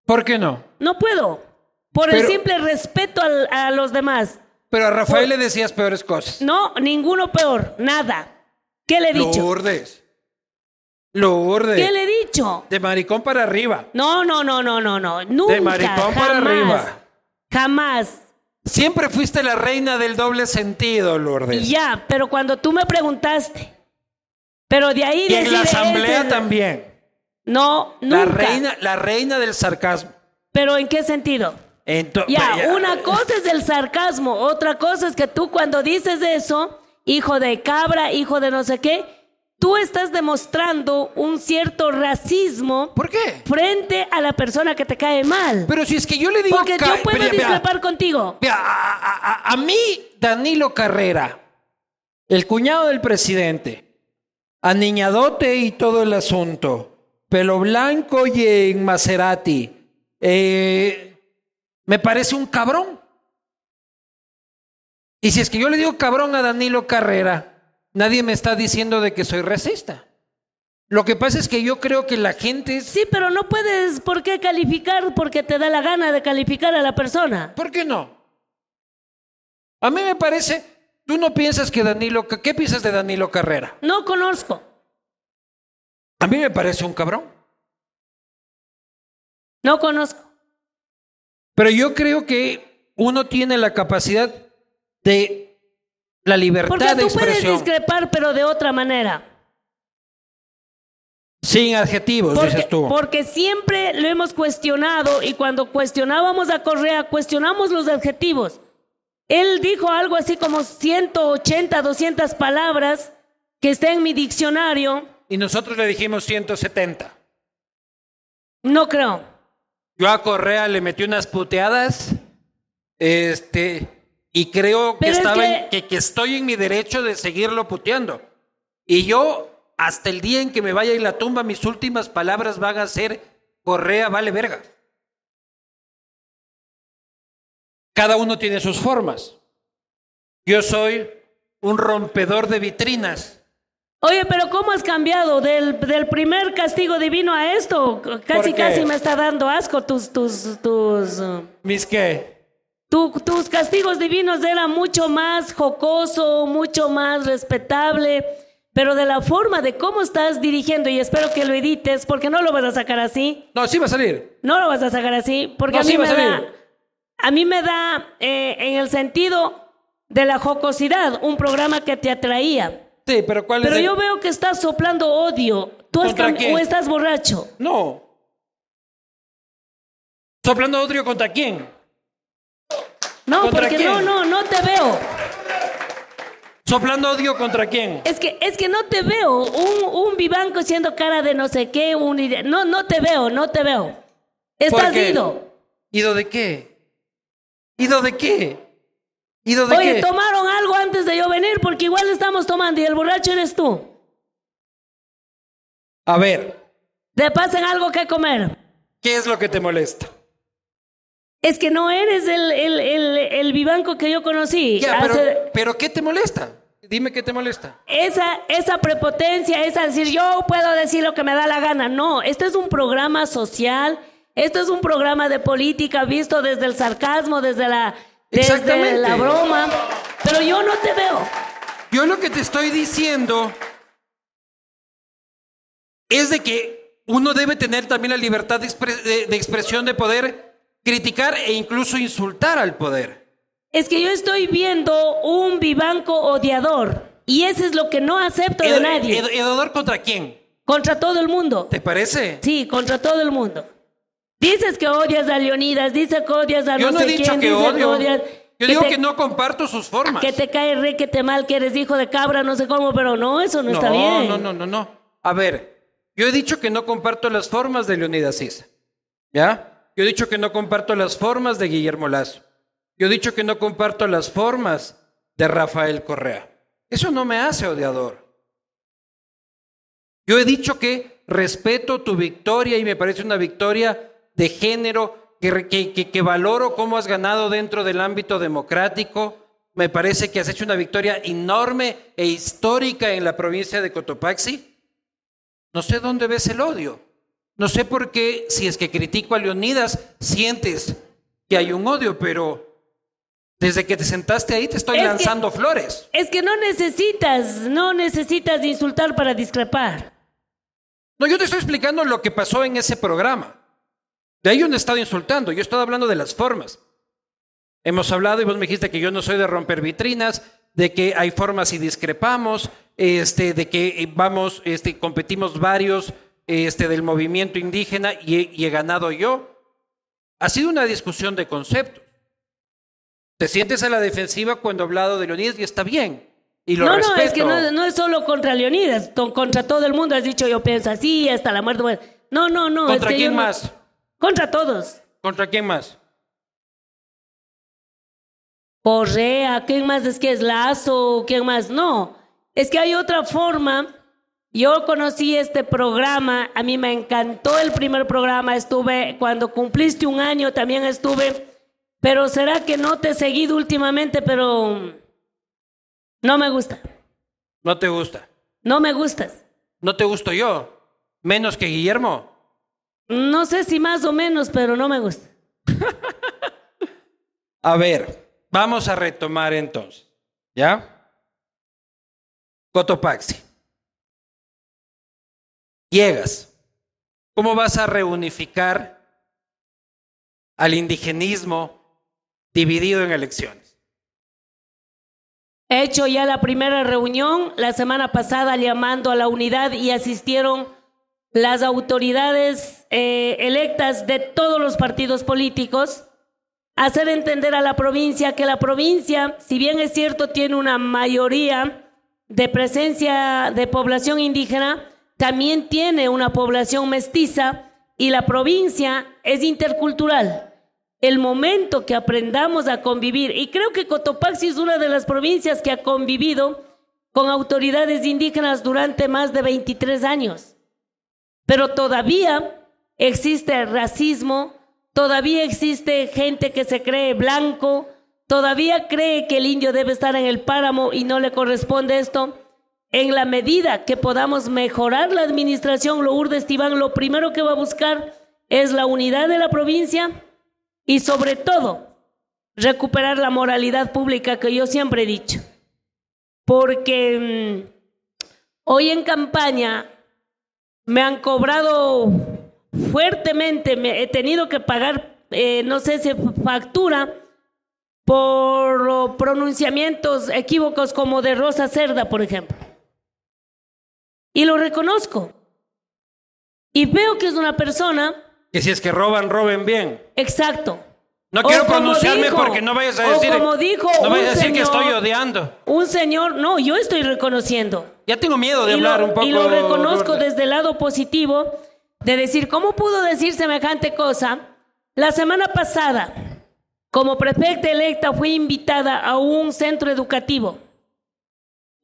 ¿Por qué no? No puedo. Por el simple respeto al- a los demás. Pero a Rafael le decías peores cosas. No, ninguno peor, nada. ¿Qué le he dicho? Lourdes. Lourdes. ¿Qué le he dicho? De maricón para arriba. No, no, no, no, no, no. Nunca. maricón para arriba. Jamás. Siempre fuiste la reina del doble sentido, Lourdes. Ya, pero cuando tú me preguntaste. Pero de ahí Y en la asamblea también. No, nunca. La reina, la reina del sarcasmo. ¿Pero en qué sentido? Ento- Ya, ya. una cosa es el sarcasmo, otra cosa es que tú cuando dices eso, hijo de cabra, hijo de no sé qué, tú estás demostrando un cierto racismo ¿Por qué? frente a la persona que te cae mal. Pero si es que yo le digo... Porque yo puedo vea, discrepar contigo. vea, a, a- a- a mí, Danilo Carrera, el cuñado del presidente, aniñadote y todo el asunto, pelo blanco y en Maserati, eh, me parece un cabrón. Y si es que yo le digo cabrón a Danilo Carrera, nadie me está diciendo de que soy racista. Lo que pasa es que yo creo que la gente es... Sí, pero no puedes por qué calificar porque te da la gana de calificar a la persona. ¿Por qué no? A mí me parece, tú no piensas que Danilo, ¿qué piensas de Danilo Carrera? No conozco. A mí me parece un cabrón. No conozco. Pero yo creo que uno tiene la capacidad de la libertad Porque de tú puedes discrepar, pero de otra manera. sin adjetivos, Porque, dices tú. porque siempre lo hemos cuestionado y cuando cuestionábamos a Correa, cuestionamos los adjetivos. Él dijo algo así como 180, 200 palabras que está en mi diccionario. Y nosotros le dijimos 170. No creo. Yo a Correa le metí unas puteadas, este, y creo que es estaba que- en- que, que estoy en mi derecho de seguirlo puteando. Y yo, hasta el día en que me vaya en la tumba, mis últimas palabras van a ser Correa vale verga. Cada uno tiene sus formas. Yo soy un rompedor de vitrinas. Oye, pero ¿cómo has cambiado del, del primer castigo divino a esto? Casi, casi me está dando asco tus, tus, tus, uh, ¿Mis qué? tu- tus castigos divinos eran mucho más jocoso, mucho más respetable, pero de la forma de cómo estás dirigiendo, y espero que lo edites, porque no lo vas a sacar así, No, sí va a salir. no lo vas a sacar así, porque No, a mí sí me da, a mí me da eh, en el sentido de la jocosidad, un programa que te atraía. Sí, pero ¿cuál Pero es el- yo veo que estás soplando odio. ¿Tú has o estás borracho? No. ¿Soplando odio contra quién? No, ¿Contra porque quién? no, no, no te veo. ¿Soplando odio contra quién? Es que, es que no te veo. Un, un vivanco siendo cara de no sé qué, un no, no te veo, no te veo. ¿Por Estás ido. ¿Ido de qué? ¿Ido de qué? ¿Ido de Oye, qué? tomaron algo antes de yo venir porque igual estamos tomando y el borracho eres tú. A ver, Te pasan algo que comer. ¿qué es lo que te molesta? Es que no eres el, el, el, el vivanco que yo conocí. Ya, pero, pero ¿qué te molesta? Dime qué te molesta. esa, esa prepotencia, esa decir yo puedo decir lo que me da la gana. No, este es un programa social, esto es un programa de política visto desde el sarcasmo, desde la, desde Exactamente. la broma. Pero yo no te veo. Yo lo que te estoy diciendo es de que uno debe tener también la libertad de, expre- de- de expresión de poder criticar e incluso insultar al poder. Es que yo estoy viendo un vivanco odiador y eso es lo que no acepto de nadie. ¿Edador contra quién? Contra todo el mundo. ¿Te parece? Sí, contra todo el mundo. Dices que odias a Leonidas, dices que odias a Yo no, sé he dicho quién, que odio. odias- Yo digo te- que no comparto sus formas. Que te cae re, que te mal, que eres hijo de cabra, no sé cómo, pero no, eso no, está bien. No, no, no, no. A ver, yo he dicho que no comparto las formas de Leonidas Sisa. ¿Ya? Yo he dicho que no comparto las formas de Guillermo Lazo. Yo he dicho que no comparto las formas de Rafael Correa. Eso no me hace odiador. Yo he dicho que respeto tu victoria y me parece una victoria de género que, valoro cómo has ganado dentro del ámbito democrático. Me parece que has hecho una victoria enorme e histórica en la provincia de Cotopaxi. No sé dónde ves el odio. No sé por qué, si es que critico a Leonidas, sientes que hay un odio, pero desde que te sentaste ahí te estoy Es que- lanzando flores. Es que no necesitas, no necesitas insultar para discrepar. No, yo te estoy explicando lo que pasó en ese programa. De ahí yo no he estado insultando, yo he estado hablando de las formas. Hemos hablado y vos me dijiste que yo no soy de romper vitrinas, de que hay formas y discrepamos, este, de que eh, vamos, este, competimos varios este, del movimiento indígena y he, y he ganado yo. Ha sido una discusión de conceptos. Te sientes a la defensiva cuando he hablado de Leonidas y está bien. Y lo no, respeto. no, es que no, no es solo contra Leonidas, contra todo el mundo has dicho yo pienso así hasta la muerte. bueno, No, no, no. es ¿Contra yo quién no- más? Contra todos. ¿Contra quién más? Correa, ¿quién más es que es Lazo? ¿Quién más? No, es que hay otra forma. Yo conocí este programa, a mí me encantó el primer programa, estuve, cuando cumpliste un año también estuve, pero será que no te he seguido últimamente, pero no me gusta, No te gusta. no me gustas. No te gusto yo. Menos que Guillermo. No sé si más o menos, pero no me gusta. A ver, vamos a retomar entonces. ¿Ya? Cotopaxi. Llegas. ¿Cómo vas a reunificar al indigenismo dividido en elecciones? He hecho ya la primera reunión la semana pasada llamando a la unidad y asistieron las autoridades eh, electas de todos los partidos políticos hacer entender a la provincia que la provincia, si bien es cierto, tiene una mayoría de presencia de población indígena, también tiene una población mestiza y la provincia es intercultural. El momento que aprendamos a convivir, y creo que Cotopaxi es una de las provincias que ha convivido con autoridades indígenas durante más de 23 años, pero todavía existe racismo, todavía existe gente que se cree blanco, todavía cree que el indio debe estar en el páramo y no le corresponde esto. En la medida que podamos mejorar la administración, Lourdes Tibán lo primero que va a buscar es la unidad de la provincia y sobre todo recuperar la moralidad pública que yo siempre he dicho. Porque mm, hoy en campaña me han cobrado fuertemente, me he tenido que pagar, eh, no sé si factura, por pronunciamientos equívocos como de Rosa Cerda, por ejemplo. Y lo reconozco. Y veo que es una persona Que si es que roban, roben bien. Exacto. No quiero pronunciarme dijo- porque no vayas a decir. como dijo no vayas a decir que estoy odiando. Un señor, no, yo estoy reconociendo. Ya tengo miedo de y, hablar lo, un poco. y lo reconozco desde el lado positivo de decir, ¿cómo pudo decir semejante cosa? La semana pasada, como prefecta electa, fui invitada a un centro educativo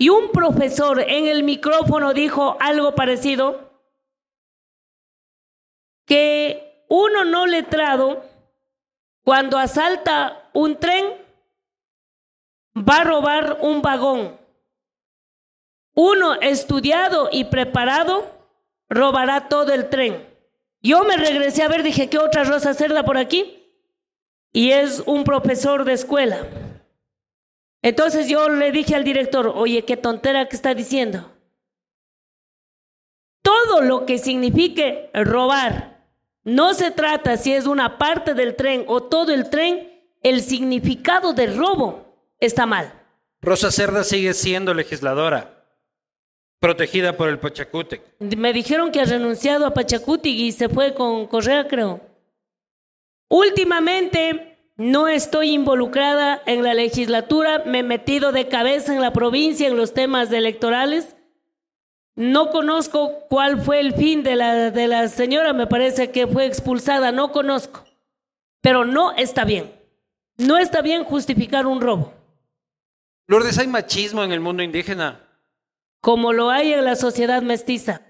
y un profesor en el micrófono dijo algo parecido, que uno no letrado, cuando asalta un tren, va a robar un vagón. Uno estudiado y preparado robará todo el tren. Yo me regresé a ver, dije, ¿qué otra Rosa Cerda por aquí? Y es un profesor de escuela. Entonces yo le dije al director, oye, qué tontera que está diciendo. Todo lo que signifique robar, no se trata si es una parte del tren o todo el tren, el significado de robo está mal. Rosa Cerda sigue siendo legisladora, protegida por el Pachacútec. Me dijeron que ha renunciado a Pachacuti y se fue con Correa, creo. Últimamente no estoy involucrada en la legislatura, me he metido de cabeza en la provincia en los temas electorales. No conozco cuál fue el fin de la, de la señora, me parece que fue expulsada, no conozco. Pero no está bien. No está bien justificar un robo, Lourdes, ¿hay machismo en el mundo indígena? Como lo hay en la sociedad mestiza.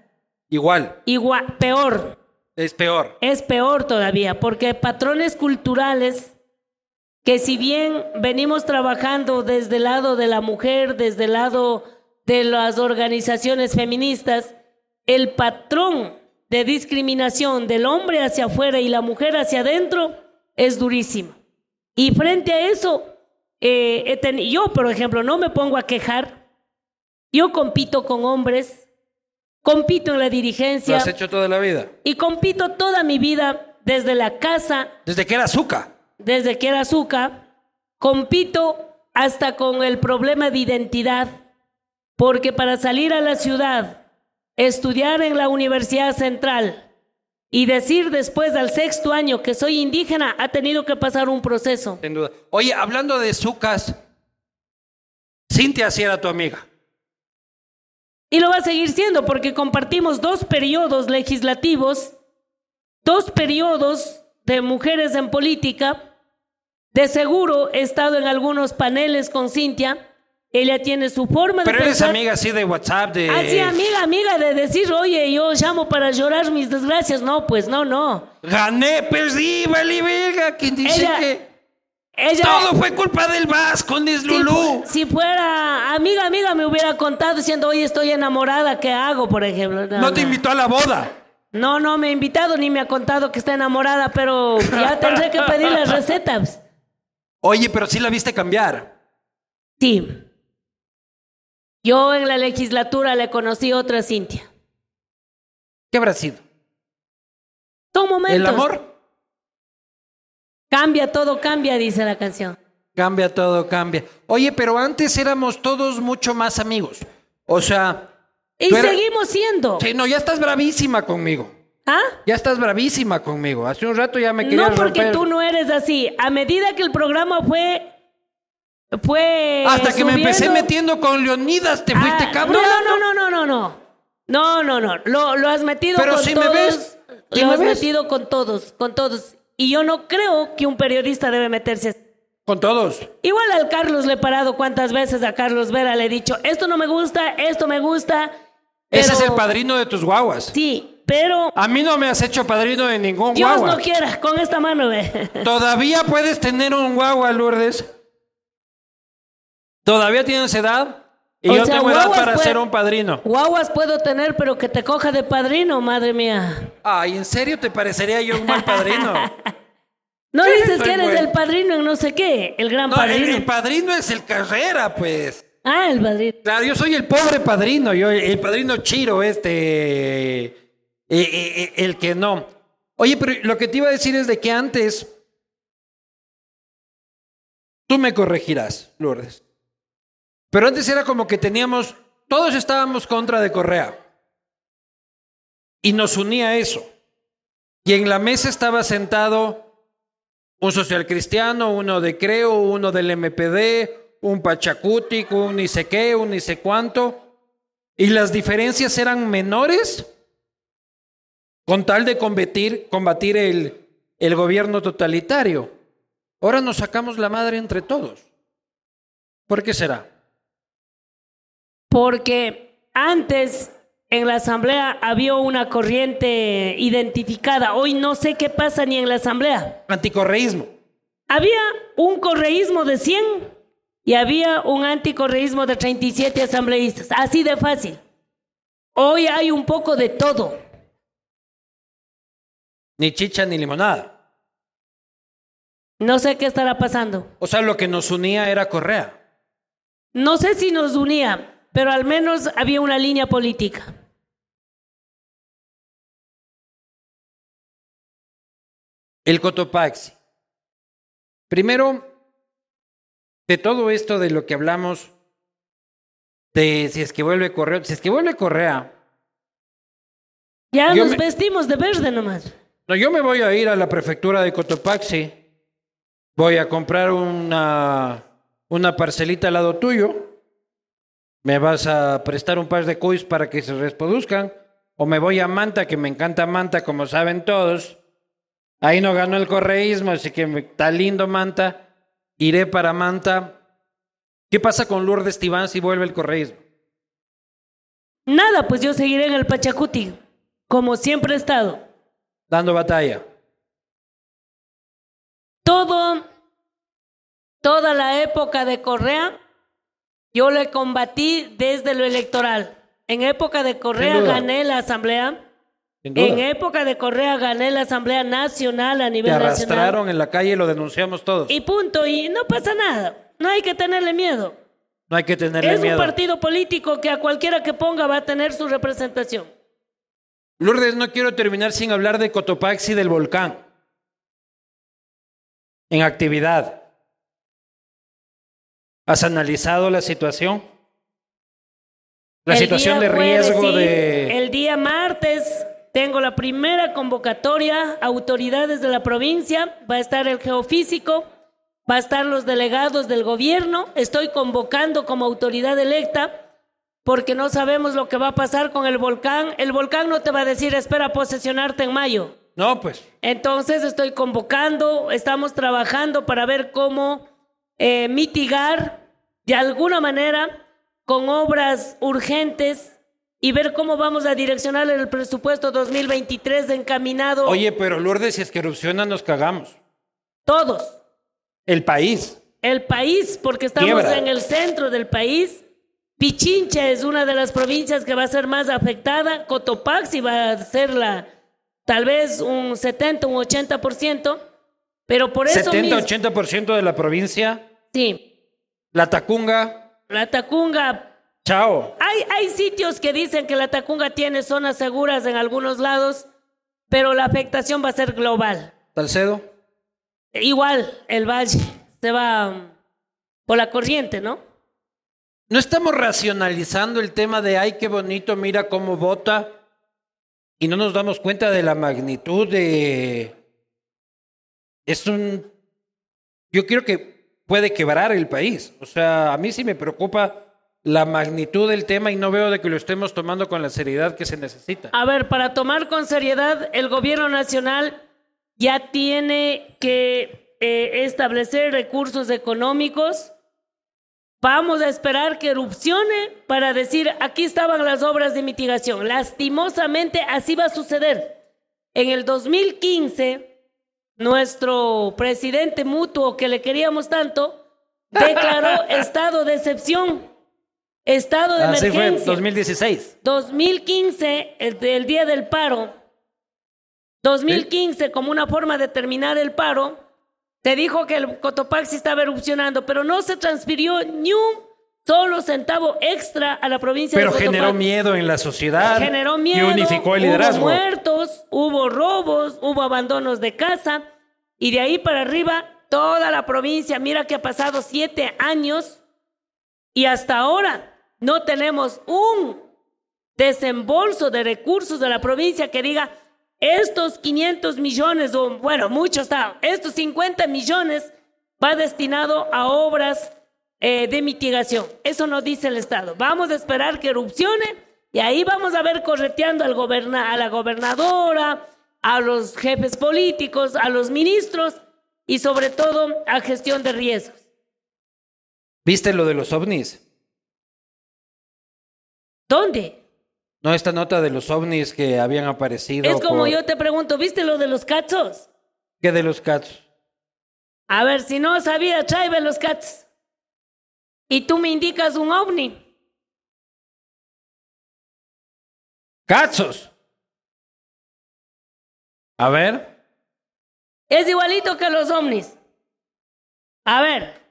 Igual, Igual, peor. es peor. Es peor todavía, porque patrones culturales que si bien venimos trabajando desde el lado de la mujer, desde el lado de las organizaciones feministas, el patrón de discriminación del hombre hacia afuera y la mujer hacia adentro es durísimo. Y frente a eso, eh, yo, por ejemplo, no me pongo a quejar. Yo compito con hombres, compito en la Lo dirigencia has hecho toda la vida. y compito toda mi vida desde la casa, Desde que era azúcar. desde que era azúcar, compito hasta con el problema de identidad, porque para salir a la ciudad, estudiar en la Universidad Central y decir después del sexto año que soy indígena, ha tenido que pasar un proceso. Sin duda. Oye, hablando de Zucas, Cintia sí era tu amiga. Y lo va a seguir siendo porque compartimos dos periodos legislativos, dos periodos de mujeres en política. De seguro he estado en algunos paneles con Cintia. Ella tiene su forma de Pero eres pensar. amiga así de WhatsApp, de... Ah, sí, amiga, amiga, de decir, oye, yo llamo para llorar mis desgracias. No, pues no, no. Gané, perdí, vale verga. ¿Quién dice Ella- que Ella, todo fue culpa del Vasco, si, Lulú? fu- si fuera amiga, amiga, me hubiera contado diciendo, oye, estoy enamorada, ¿qué hago, por ejemplo? No te invitó a la boda. No, no me ha invitado ni me ha contado que está enamorada, pero ya tendré que pedir las recetas. Oye, pero sí la viste cambiar. Sí. Yo en la legislatura le conocí otra Cintia. ¿Qué habrá sido? Son momentos. ¿El amor? Cambia, todo cambia, dice la canción. Cambia todo, cambia. Oye, pero antes éramos todos mucho más amigos. O sea... Y seguimos siendo. Sí, no, ya estás bravísima conmigo. ¿Ah? Ya estás bravísima conmigo. Hace un rato ya me querías No, porque romper. tú no eres así. A medida que el programa fue. Fue. Hasta que me empecé metiendo con Leonidas, te fuiste Ah, cabrón. No, no, no, no, no, no. No, no, no. Lo, lo has metido Pero con si me todos. ves, si lo me has ves. metido con todos, con todos. Y yo no creo que un periodista debe meterse. Con todos. Igual al Carlos le he parado cuántas veces a Carlos Vera le he dicho, esto no me gusta, esto me gusta. Ese pero- es el padrino de tus guaguas. Sí, pero A mí no me has hecho padrino de ningún Dios guagua. no quiera, con esta mano ve. Todavía puedes tener un guagua, Lourdes. Todavía tienes edad. Y O yo sea, tengo edad para puede- ser un padrino. Guaguas puedo tener, pero que te coja de padrino, madre mía. Ay, ¿en serio te parecería yo un mal padrino? No dices que eres bueno. el padrino en no sé qué, el gran No, el, padrino. el padrino es el carrera, pues. Ah, el padrino. Claro, yo soy el pobre padrino, yo el padrino chiro este, eh, eh, eh, el que no. Oye, pero lo que te iba a decir es de que antes, tú me corregirás, Lourdes, pero antes era como que teníamos, todos estábamos contra de Correa y nos unía eso. Y en la mesa estaba sentado un social cristiano, uno de Creo, uno del MPD, un pachacútico, un ni sé qué, un ni sé cuánto. Y las diferencias eran menores con tal de combatir, el gobierno totalitario. Ahora nos sacamos la madre entre todos. ¿Por qué será? Porque antes en la asamblea había una corriente identificada. Hoy no sé qué pasa ni en la asamblea. Anticorreísmo. Había un correísmo de 100 y había un anticorreísmo de 37 asambleístas. Así de fácil. Hoy hay un poco de todo. Ni chicha ni limonada. No sé qué estará pasando. O sea, lo que nos unía era Correa. No sé si nos unía, pero al menos había una línea política. El Cotopaxi. Primero, de todo esto de lo que hablamos, de si es que vuelve Correa, si es que vuelve Correa. Ya nos vestimos de verde nomás. No, yo me voy a ir a la prefectura de Cotopaxi. Voy a comprar una, una parcelita al lado tuyo. Me vas a prestar un par de cuis para que se reproduzcan. O me voy a Manta, que me encanta Manta, como saben todos. Ahí no ganó el correísmo, así que está lindo Manta. Iré para Manta. ¿Qué pasa con Lourdes Tibán si vuelve el correísmo? Nada, pues yo seguiré en el Pachacuti, como siempre he estado. Dando batalla. Todo, toda la época de Correa, yo le combatí desde lo electoral. En época de Correa gané la asamblea. En época de Correa gané la Asamblea Nacional a nivel Te arrastraron en la calle y lo denunciamos todos. Y punto, y no pasa nada. No hay que tenerle miedo. No hay que tenerle miedo. Es un partido político que a cualquiera que ponga va a tener su representación. Lourdes, no quiero terminar sin hablar de Cotopaxi del volcán. En actividad. ¿Has analizado la situación? La situación de riesgo de... El día martes tengo la primera convocatoria, autoridades de la provincia, va a estar el geofísico, va a estar los delegados del gobierno, estoy convocando como autoridad electa porque no sabemos lo que va a pasar con el volcán. El volcán no te va a decir espera posesionarte en mayo. No, pues. Entonces estoy convocando, estamos trabajando para ver cómo eh, mitigar de alguna manera con obras urgentes y ver cómo vamos a direccionar el presupuesto 2023 encaminado. Oye, pero Lourdes, si es que erupciona, nos cagamos. Todos. El país. El país, porque estamos en el centro del país. Pichincha es una de las provincias que va a ser más afectada. Cotopaxi va a ser la, tal vez un 70, un 80%. Pero por eso. 70, 80% de la provincia. Sí. La Tacunga. La Tacunga Chao. Hay, hay sitios que dicen que la Tacunga tiene zonas seguras en algunos lados, pero la afectación va a ser global. ¿Talcedo? Igual, el valle se va um, por la corriente, ¿no? No estamos racionalizando el tema de, ay, qué bonito, mira cómo vota, y no nos damos cuenta de la magnitud de... Es un... Yo creo que puede quebrar el país. O sea, a mí sí me preocupa la magnitud del tema y no veo de que lo estemos tomando con la seriedad que se necesita. A ver, para tomar con seriedad, el gobierno nacional ya tiene que eh, establecer recursos económicos. Vamos a esperar que erupcione para decir, aquí estaban las obras de mitigación. Lastimosamente, así va a suceder. En el 2015, nuestro presidente mutuo que le queríamos tanto, declaró estado de excepción Estado de Así emergencia. fue, 2016. 2015, el, día del paro. 2015, como una forma de terminar el paro, se dijo que el Cotopaxi estaba erupcionando, pero no se transfirió ni un solo centavo extra a la provincia pero de Pero generó miedo en la sociedad. Generó miedo. Y unificó el liderazgo. Hubo muertos, hubo robos, hubo abandonos de casa. Y de ahí para arriba, toda la provincia, mira que ha pasado siete años y hasta ahora no tenemos un desembolso de recursos de la provincia que diga, estos 500 millones, o bueno, mucho está, estos 50 millones va destinado a obras eh, de mitigación. Eso nos dice el Estado. Vamos a esperar que erupcione y ahí vamos a ver correteando al goberna a la gobernadora, a los jefes políticos, a los ministros y sobre todo a gestión de riesgos. ¿Viste lo de los ovnis? ¿Dónde? No, esta nota de los ovnis que habían aparecido. Es como por- yo te pregunto, ¿viste lo de los cachos? ¿Qué de los cats? A ver, si no sabía, tráeme los cats. Y tú me indicas un ovni. ¡Catsos! A ver. Es igualito que los ovnis. A ver.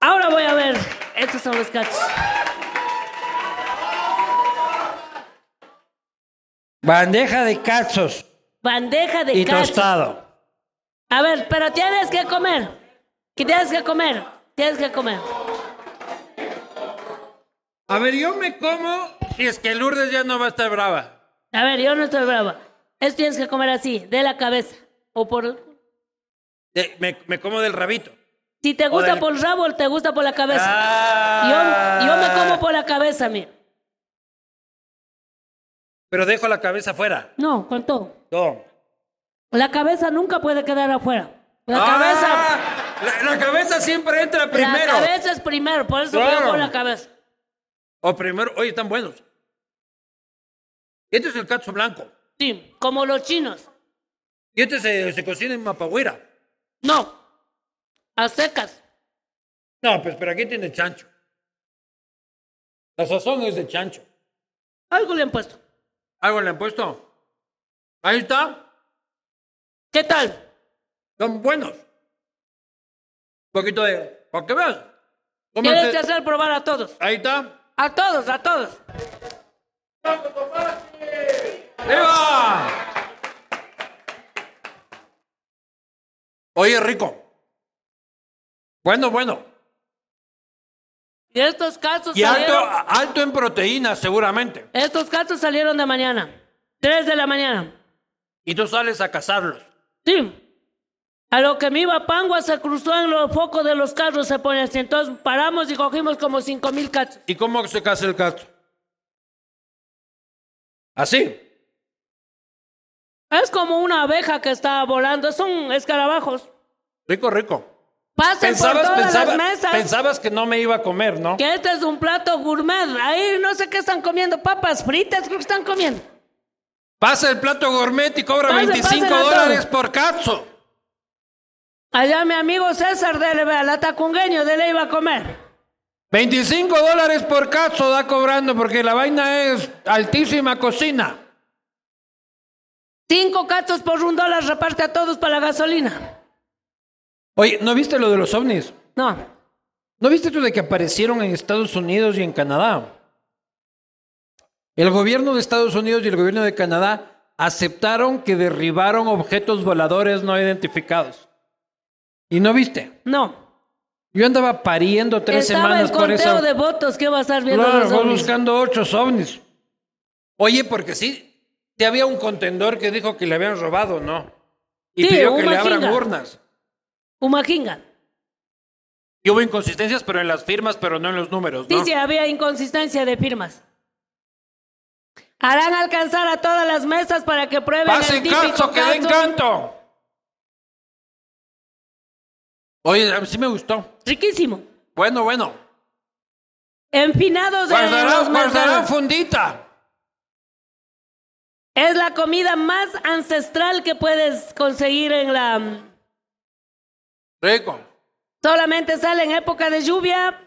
Ahora voy a ver. Estos son los cachos. Bandeja de catsos Bandeja de y cachos. tostado. A ver, pero tienes que comer. ¿Qué tienes que comer? Tienes que comer. A ver, yo me como si es que Lourdes ya no va a estar brava. A ver, yo no estoy brava. Esto tienes que comer así, de la cabeza. O por... Me, me como del rabito. Si te gusta del- por el rabo, te gusta por la cabeza. Ah. Yo, yo me como por la cabeza, mira. Pero dejo la cabeza afuera. No, con todo. No. La cabeza nunca puede quedar afuera. La Ah, cabeza... La, la cabeza siempre entra primero. La cabeza es primero, por eso Claro. por la cabeza. O primero, oye, están buenos. Este es el catso blanco. Sí, como los chinos. Y este se, se cocina en mapahuira. No, a secas. No, pues pero aquí tiene chancho. La sazón es de chancho. Algo le han puesto. ¿Algo le han puesto? Ahí está. ¿Qué tal? Son buenos. Un poquito de... Para que veas. Tienes que hacer probar a todos. Ahí está. A todos, a todos. ¡Viva! Oye, rico. Bueno, bueno. Y estos casos Y alto, salieron, alto en proteínas, seguramente. estos casos salieron de mañana. Tres de la mañana. Y tú sales a cazarlos. Sí. A lo que me iba Pangua se cruzó en los focos de los carros, se pone así. Entonces paramos y cogimos como cinco mil cachos. ¿Y cómo se caza el cazo? Así. Es como una abeja que está volando. Son escarabajos. Rico, rico. Pasen por Pensabas, todas pensaba- las mesas. pensabas que no me iba a comer, ¿no? Que este es un plato gourmet. Ahí no sé qué están comiendo. Papas fritas creo que están comiendo. Pasa el plato gourmet y cobra Pase, 25 pásenle dólares por cazo. Allá mi amigo César de la Tacungueño de le iba a comer. 25 dólares por cazo da cobrando porque la vaina es altísima cocina. Cinco cachos por un dólar reparte a todos para la gasolina. Oye, ¿no viste lo de los ovnis? No. ¿No viste tú de que aparecieron en Estados Unidos y en Canadá? El gobierno de Estados Unidos y el gobierno de Canadá aceptaron que derribaron objetos voladores no identificados. ¿Y no viste? No. Yo andaba pariendo tres Estaba semanas el por conteo eso. de votos que va a estar viendo Claro, los voy ovnis. buscando ocho ovnis. Oye, porque sí, había un contendor que dijo que le habían robado, ¿no? Y Sí, pidió que le abran jinga. urnas. Humajinga. Y hubo inconsistencias, pero en las firmas, pero no en los números, Sí, ¿no? sí, había inconsistencia de firmas. Harán alcanzar a todas las mesas para que prueben el Pasen típico canto, que den canto. Oye, a mí sí me gustó. Riquísimo. Bueno, bueno. Empinados los Guardarán, guardarán mercados. fundita. Es la comida más ancestral que puedes conseguir en la... Rico. Solamente sale en época de lluvia,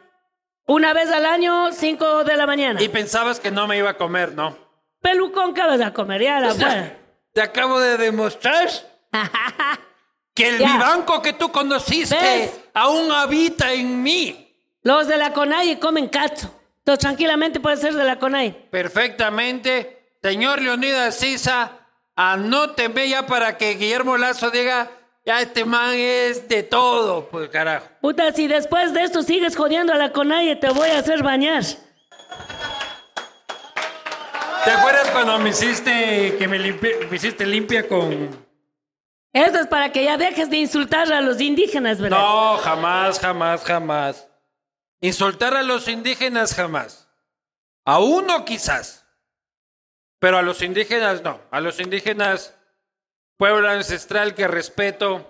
una vez al año, 5 de la mañana. Y pensabas que no me iba a comer, ¿no? Pelucón, ¿qué vas a comer? Ya la fuera. Te acabo de demostrar que el Ya. vivanco que tú conociste ¿Ves? aún habita en mí. Los de la CONAI comen cacho. Entonces, tranquilamente puede ser de la CONAI. Perfectamente. Señor Leonidas Sisa, anóteme ya para que Guillermo Lazo diga, ya este man es de todo, pues carajo. Puta, si después de esto sigues jodiendo a la CONAI, te voy a hacer bañar. Te ¿Te acuerdas cuando me hiciste que me, limpi- me hiciste limpia con Eso es para que ya dejes de insultar a los indígenas, ¿verdad? No, jamás, jamás, jamás. Insultar a los indígenas jamás. A uno quizás. Pero a los indígenas no. A los indígenas, pueblo ancestral que respeto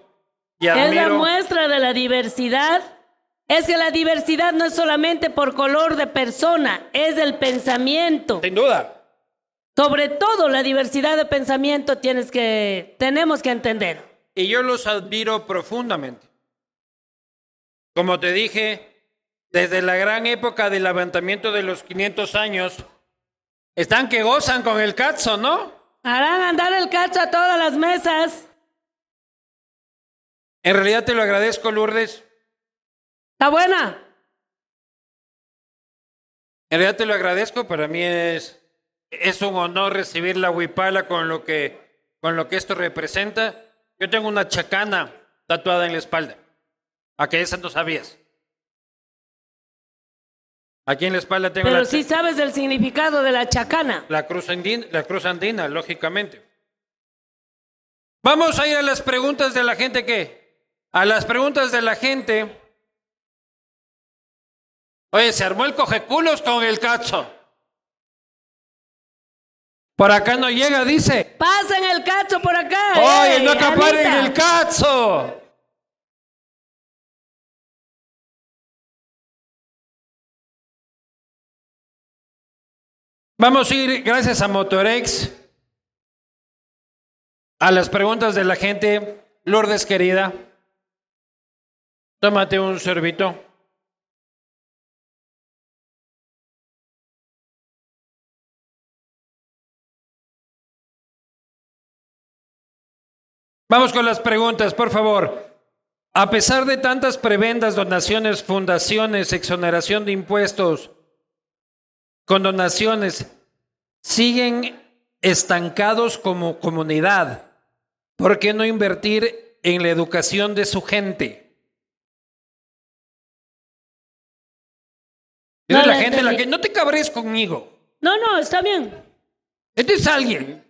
y Es la admiro. muestra de la diversidad. Es que la diversidad no es solamente por color de persona, es del pensamiento. Sin duda. Sobre todo la diversidad de pensamiento tienes que, tenemos que entender. Y yo los admiro profundamente. Como te dije, desde la gran época del levantamiento de los 500 años, están que gozan con el cazo, ¿no? Harán andar el cacho a todas las mesas. En realidad te lo agradezco, Lourdes. ¿Está buena? En realidad te lo agradezco, para mí es, es un honor recibir la huipala con lo, que, con lo que esto representa. Yo tengo una chacana tatuada en la espalda. ¿A que esa no sabías? Aquí en la espalda tengo Pero la, sí sabes el significado de la chacana. la cruz andina, la cruz andina, lógicamente. Vamos a ir a las preguntas de la gente, ¿qué? A las preguntas de la gente. Oye, se armó el cogeculos con el cacho. Por acá no llega, dice. Pasen el cacho por acá. Oye, ey, no acaparen Anita. el cacho. Vamos a ir, gracias a Motorex, a las preguntas de la gente. Lourdes, querida, tómate un sorbito. Vamos con las preguntas, por favor. A pesar de tantas prebendas, donaciones, fundaciones, exoneración de impuestos, condonaciones, siguen estancados como comunidad. ¿Por qué no invertir en la educación de su gente? No la gente la que... No te cabres conmigo. No, no, está bien. Este es alguien.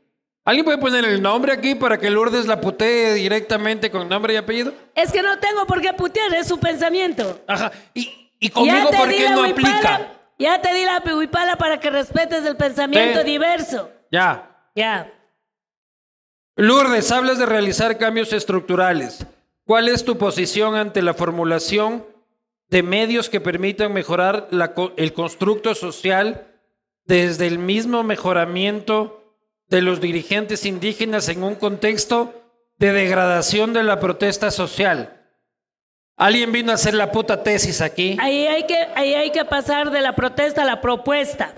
¿Alguien puede poner el nombre aquí para que Lourdes la putee directamente con nombre y apellido? Es que no tengo por qué putear, es su pensamiento. Ajá. ¿Y, y conmigo por qué no aplica? Ya te di la huipala para que respetes el pensamiento diverso. Ya. Ya. Lourdes, hablas de realizar cambios estructurales. ¿Cuál es tu posición ante la formulación de medios que permitan mejorar la el constructo social desde el mismo mejoramiento de los dirigentes indígenas en un contexto de degradación de la protesta social? Alguien vino a hacer la puta tesis aquí. Ahí hay que, ahí hay que pasar de la protesta a la propuesta.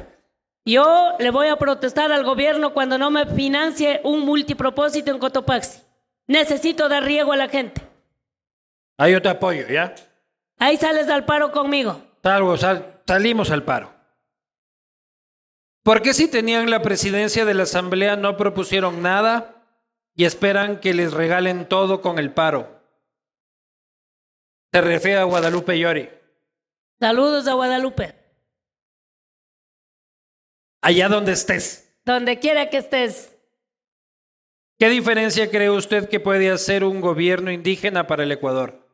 Yo le voy a protestar al gobierno cuando no me financie un multipropósito en Cotopaxi. Necesito dar riego a la gente. Ahí yo te apoyo, ¿ya? Ahí sales al paro conmigo. Salgo, sal- salimos al paro. ¿Por qué si tenían la presidencia de la Asamblea no propusieron nada y esperan que les regalen todo con el paro? Se refiere a Guadalupe Llori. Saludos a Guadalupe. Allá donde estés. Donde quiera que estés. ¿Qué diferencia cree usted que puede hacer un gobierno indígena para el Ecuador?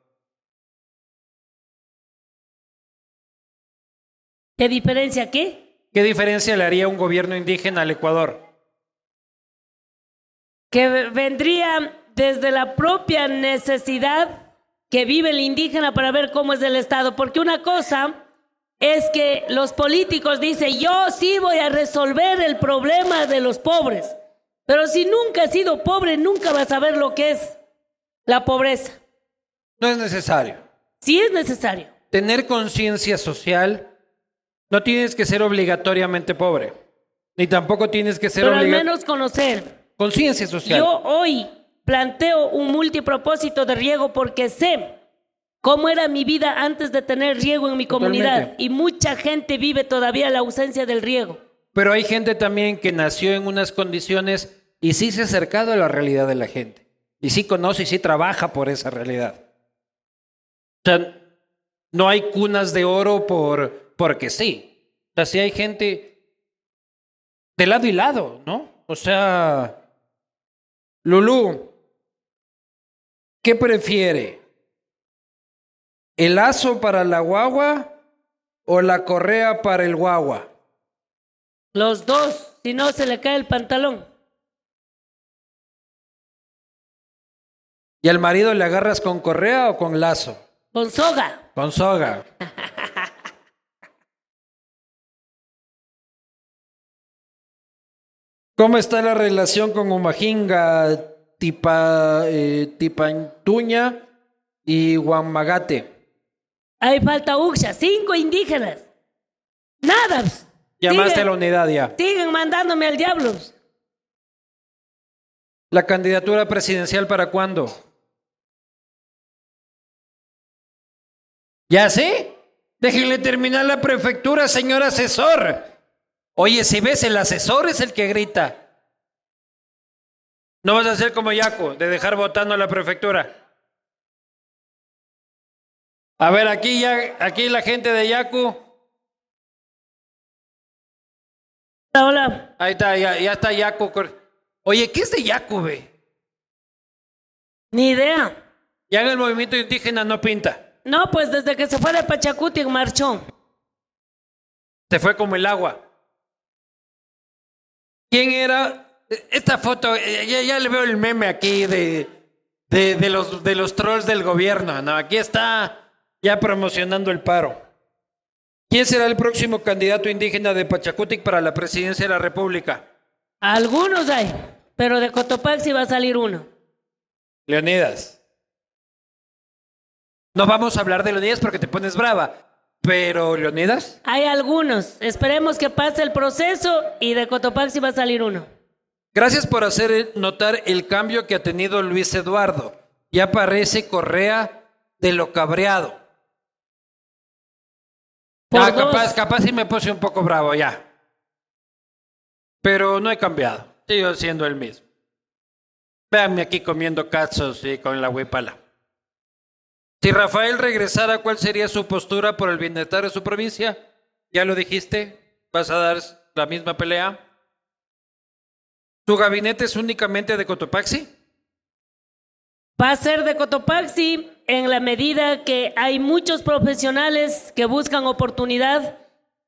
¿Qué diferencia aquí? ¿Qué diferencia le haría un gobierno indígena al Ecuador? Que vendría desde la propia necesidad que vive el indígena para ver cómo es el Estado. Porque una cosa es que los políticos dicen, yo sí voy a resolver el problema de los pobres. Pero si nunca has sido pobre, nunca vas a ver lo que es la pobreza. No es necesario. Sí es necesario. Tener conciencia social no tienes que ser obligatoriamente pobre, ni tampoco tienes que ser Pero al menos conocer. Conciencia social. Yo hoy planteo un multipropósito de riego porque sé cómo era mi vida antes de tener riego en mi comunidad. Totalmente. Y mucha gente vive todavía la ausencia del riego. Pero hay gente también que nació en unas condiciones y sí se ha acercado a la realidad de la gente. Y sí conoce y sí trabaja por esa realidad. O sea, no hay cunas de oro por, porque sí. O sea, sí hay gente de lado y lado, ¿no? O sea, Lulú, ¿qué prefiere? ¿El lazo para la guagua o la correa para el guagua? Los dos, si no se le cae el pantalón. ¿Y al marido le agarras con correa o con lazo? Con soga. Con soga. ¿Cómo está la relación con Umajinga, Tipa, eh, Tipantuña y Guamagate? Ahí falta Uxa, cinco indígenas. Nada. pues. Llamaste a la Siguen- unidad ya. Siguen mandándome al diablo. ¿La candidatura presidencial para cuándo? ¿Ya sí? Déjenle terminar la prefectura, señor asesor. Oye, si ves, el asesor es el que grita. No vas a ser como Yaco, de dejar votando a la prefectura. A ver, aquí ya, aquí la gente de Yacu. Hola, hola. Ahí está, ya, ya está Yacu. cor- Oye, ¿qué es de Yacu, ve? Ni idea. Ya en el movimiento indígena no pinta. No, pues desde que se fue de Pachacuti marchó. Se fue como el agua. ¿Quién era? Esta foto, eh, ya, ya le veo el meme aquí de, de, de los, de los trolls del gobierno. No, aquí está ya promocionando el paro. ¿Quién será el próximo candidato indígena de Pachacutic para la presidencia de la República? Algunos hay, pero de Cotopaxi va a salir uno. Leonidas. No vamos a hablar de Leonidas porque te pones brava. Pero, Leonidas, Hay algunos. Esperemos que pase el proceso y de Cotopaxi va a salir uno. Gracias por hacer notar el cambio que ha tenido Luis Eduardo. Ya parece Correa de lo cabreado. Por Ah, dos. capaz, capaz sí me puse un poco bravo ya. Pero no he cambiado. Sigo siendo el mismo. Véanme aquí comiendo cazos y con la huipala. Si Rafael regresara, ¿cuál sería su postura por el bienestar de su provincia? ¿Ya lo dijiste? ¿Vas a dar la misma pelea? ¿Tu gabinete es únicamente de Cotopaxi? Va a ser de Cotopaxi en la medida que hay muchos profesionales que buscan oportunidad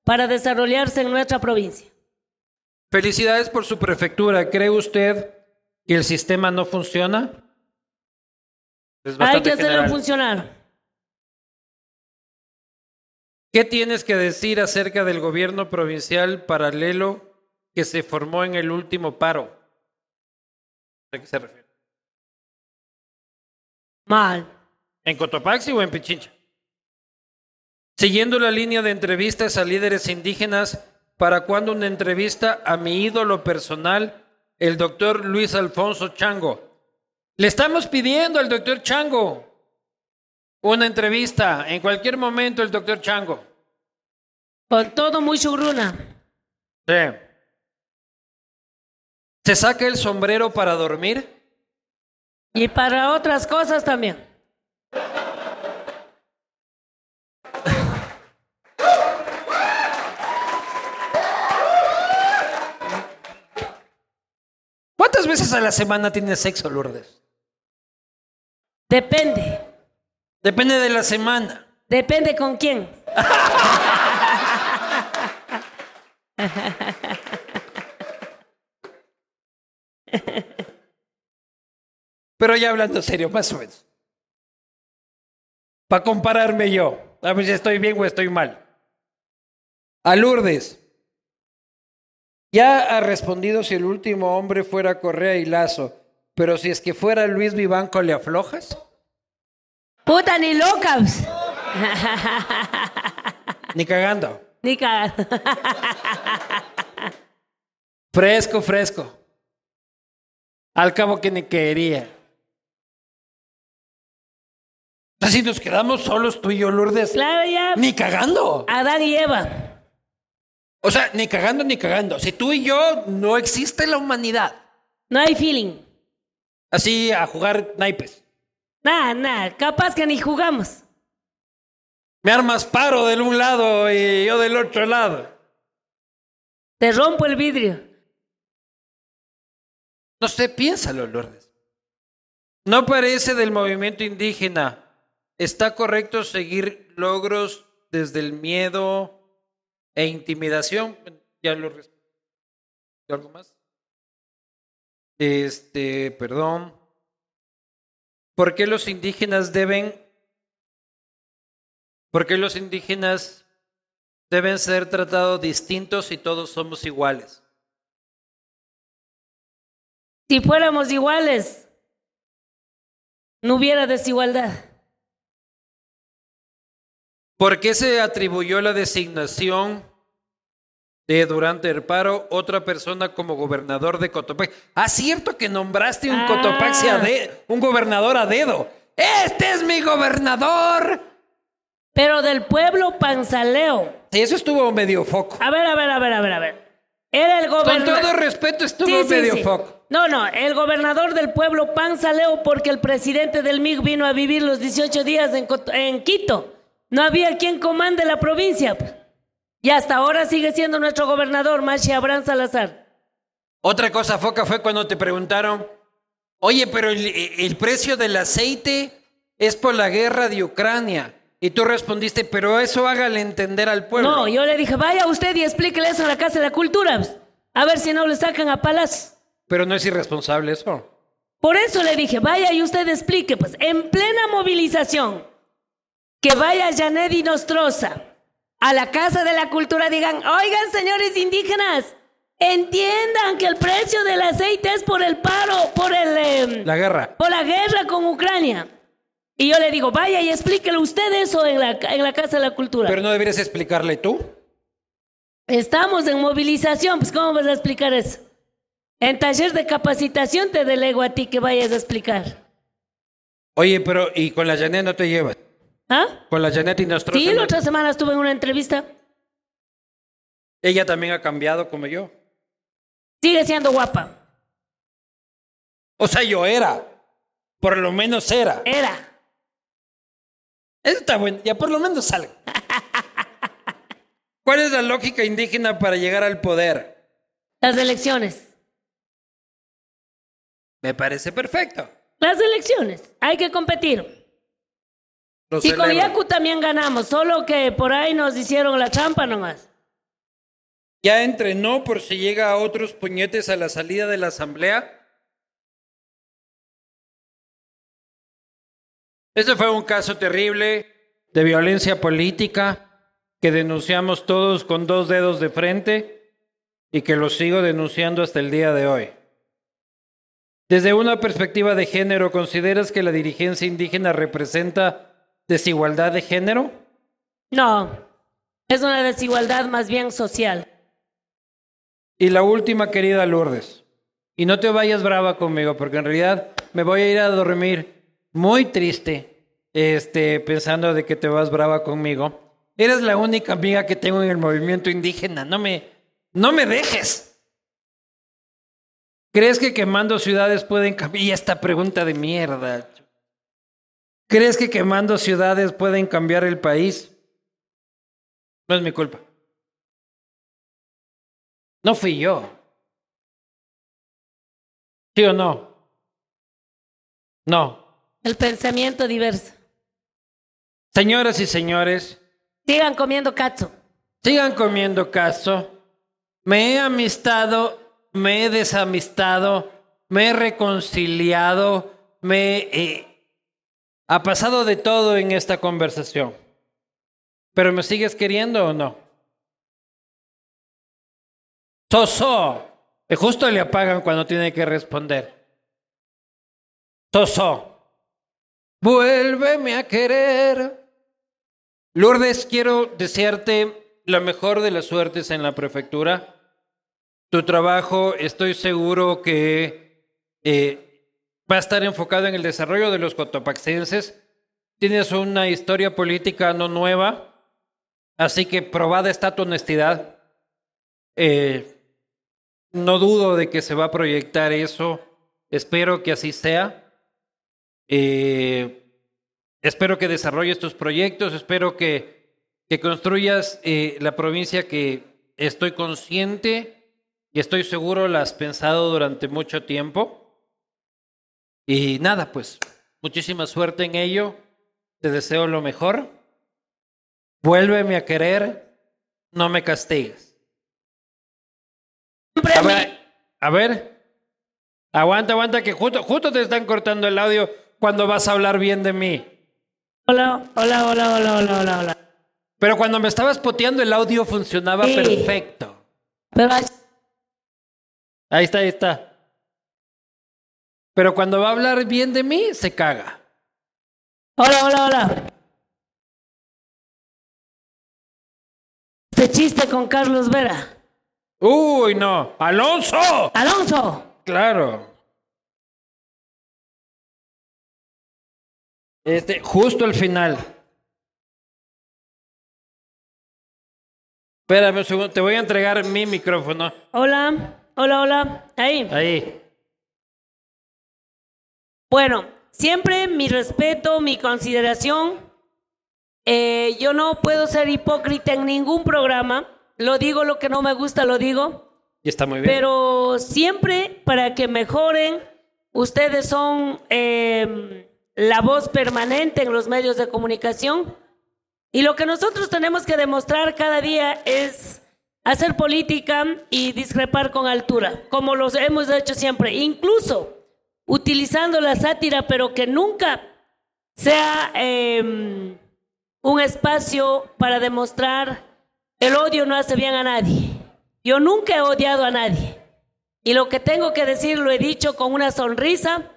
para desarrollarse en nuestra provincia. Felicidades por su prefectura. ¿Cree usted que el sistema no funciona? Hay que hacerlo general. funcionar. ¿Qué tienes que decir acerca del gobierno provincial paralelo que se formó en el último paro? ¿A qué se refiere? Mal. ¿En Cotopaxi o en Pichincha? Siguiendo la línea de entrevistas a líderes indígenas, ¿para cuándo una entrevista a mi ídolo personal, el doctor Luis Alfonso Chango? Le estamos pidiendo al doctor Chango una entrevista en cualquier momento, el doctor Chango. Con todo muy chugruna. Sí. ¿Se saca el sombrero para dormir? Y para otras cosas también. ¿Cuántas veces a la semana tienes sexo, Lourdes? Depende. Depende de la semana. Depende con quién. Pero ya hablando serio, más o menos. Para compararme yo, a ver si estoy bien o estoy mal. A Lourdes. Ya ha respondido si el último hombre fuera Correa y Lazo, pero si es que fuera Luis Vivanco, ¿le aflojas? Puta ni locas. Ni cagando. Ni cagando. Fresco, fresco. Al cabo que ni quería. Así nos quedamos solos tú y yo, Lourdes. Claro, ya. Ni cagando. Adán y Eva. O sea, ni cagando ni cagando. Si tú y yo no existe la humanidad. No hay feeling. Así a jugar naipes. Nada, nada. Capaz que ni jugamos. Me armas paro del un lado y yo del otro lado. Te rompo el vidrio. No sé, piénsalo, Lourdes. No parece del movimiento indígena. ¿Está correcto seguir logros desde el miedo e intimidación? Ya lo ¿Algo más? Este, perdón. ¿Por qué los indígenas deben ¿Por qué los indígenas deben ser tratados distintos y todos somos iguales? Si fuéramos iguales, no hubiera desigualdad. ¿Por qué se atribuyó la designación de durante el paro otra persona como gobernador de Cotopaxi? Ah, cierto que nombraste un Cotopaxi a de, un gobernador a dedo. Este es mi gobernador. Pero del pueblo panzaleo. Sí, eso estuvo medio foco. A ver, a ver, a ver, a ver, a ver. Era el gobernador. Con todo respeto, estuvo medio foco. No, no, el gobernador del pueblo panzaleo porque el presidente del MIG vino a vivir los 18 días en, en Quito. No había quien comande la provincia. Y hasta ahora sigue siendo nuestro gobernador, Machi Abraham Salazar. Otra cosa foca fue cuando te preguntaron, oye, pero el precio del aceite es por la guerra de Ucrania. Y tú respondiste, pero eso hágale entender al pueblo. No, yo le dije, vaya usted y explíquele eso en la Casa de la Cultura. A ver si no le sacan a palas. Pero no es irresponsable eso. Por eso le dije, vaya y usted explique, pues, en plena movilización, que vaya Janet y Nostroza a la Casa de la Cultura, digan, oigan, señores indígenas, entiendan que el precio del aceite es por el paro, por el... Em, la guerra. Por la guerra con Ucrania. Y yo le digo, vaya y explíquele usted eso en la, en la Casa de la Cultura. Pero no deberías explicarle tú. Estamos en movilización, pues ¿cómo vas a explicar eso? En taller de capacitación te delego a ti que vayas a explicar. Oye, pero ¿y con la Janet no te llevas? ¿Ah? Con la Janet y nuestro. Sí, la otra semana estuve en una entrevista. Ella también ha cambiado como yo. Sigue siendo guapa. O sea, yo era. Por lo menos era. Era. Eso está bueno, ya por lo menos sale. ¿Cuál es la lógica indígena para llegar al poder? Las elecciones. Me parece perfecto. Las elecciones. Hay que competir. y con Yaku también ganamos, solo que por ahí nos hicieron la trampa nomás. ¿Ya entrenó por si llega a otros puñetes a la salida de la asamblea? Ese fue un caso terrible de violencia política que denunciamos todos con dos dedos de frente y que lo sigo denunciando hasta el día de hoy. Desde una perspectiva de género, ¿consideras que la dirigencia indígena representa desigualdad de género? No, es una desigualdad más bien social. Y la última, querida Lourdes, y no te vayas brava conmigo, porque en realidad me voy a ir a dormir muy triste, este, pensando de que te vas brava conmigo. Eres la única amiga que tengo en el movimiento indígena. No me, no me dejes. ¿Crees que quemando ciudades pueden cambiar? Y esta pregunta de mierda. ¿Crees que quemando ciudades pueden cambiar el país? No es mi culpa. No fui yo. ¿Sí o no? No. El pensamiento diverso. Señoras y señores. Sigan comiendo cazo. Sigan comiendo cazo. Me he amistado, me he desamistado, me he reconciliado, me ha pasado de todo en esta conversación. Pero me sigues queriendo o no? Soso. Y justo le apagan cuando tiene que responder. Soso. Vuélveme a querer. Lourdes, quiero desearte la mejor de las suertes en la prefectura. Tu trabajo, estoy seguro que eh, va a estar enfocado en el desarrollo de los cotopaxenses. Tienes una historia política no nueva, así que probada está tu honestidad. Eh, no dudo de que se va a proyectar eso. Espero que así sea. Eh, espero que desarrolles tus proyectos, espero que, que construyas la provincia que estoy consciente y estoy seguro la has pensado durante mucho tiempo. Y nada, pues muchísima suerte en ello. Te deseo lo mejor. Vuélveme a querer, no me castigues. A ver, a ver. Aguanta, aguanta, que justo, justo te están cortando el audio cuando vas a hablar bien de mí. Hola, hola, hola, hola, hola, hola, hola. Pero cuando me estabas poteando el audio funcionaba Sí. perfecto. Pero Ahí está, ahí está. Pero cuando va a hablar bien de mí, se caga. Hola, hola, hola. Este chiste con Carlos Vera. Uy, no. Alonso. Alonso. Claro. Este, justo al final. Espérame un segundo, te voy a entregar mi micrófono. Hola, hola, hola. Ahí. Ahí. Bueno, siempre mi respeto, mi consideración. Eh, yo no puedo ser hipócrita en ningún programa. Lo digo lo que no me gusta, lo digo. Y está muy bien. Pero siempre para que mejoren, ustedes son eh, la voz permanente en los medios de comunicación. Y lo que nosotros tenemos que demostrar cada día es hacer política y discrepar con altura, como los hemos hecho siempre, incluso utilizando la sátira, pero que nunca sea eh, un espacio para demostrar el odio no hace bien a nadie. Yo nunca he odiado a nadie. Y lo que tengo que decir lo he dicho con una sonrisa.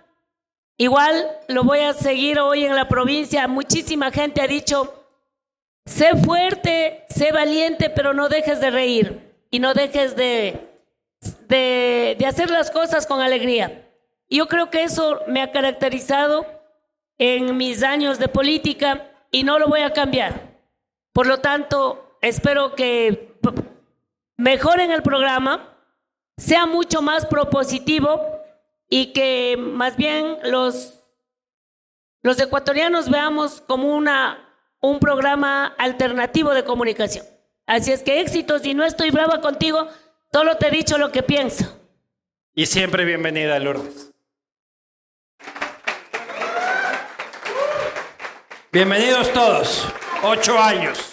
Igual lo voy a seguir hoy en la provincia. Muchísima gente ha dicho, sé fuerte, sé valiente, pero no dejes de reír y no dejes de, de, hacer las cosas con alegría. Yo creo que eso me ha caracterizado en mis años de política y no lo voy a cambiar. Por lo tanto, espero que mejoren el programa, sea mucho más propositivo y que más bien los, los ecuatorianos veamos como una, un programa alternativo de comunicación. Así es que éxitos y no estoy brava contigo, solo te he dicho lo que pienso. Y siempre bienvenida, Lourdes. Bienvenidos todos. Ocho años.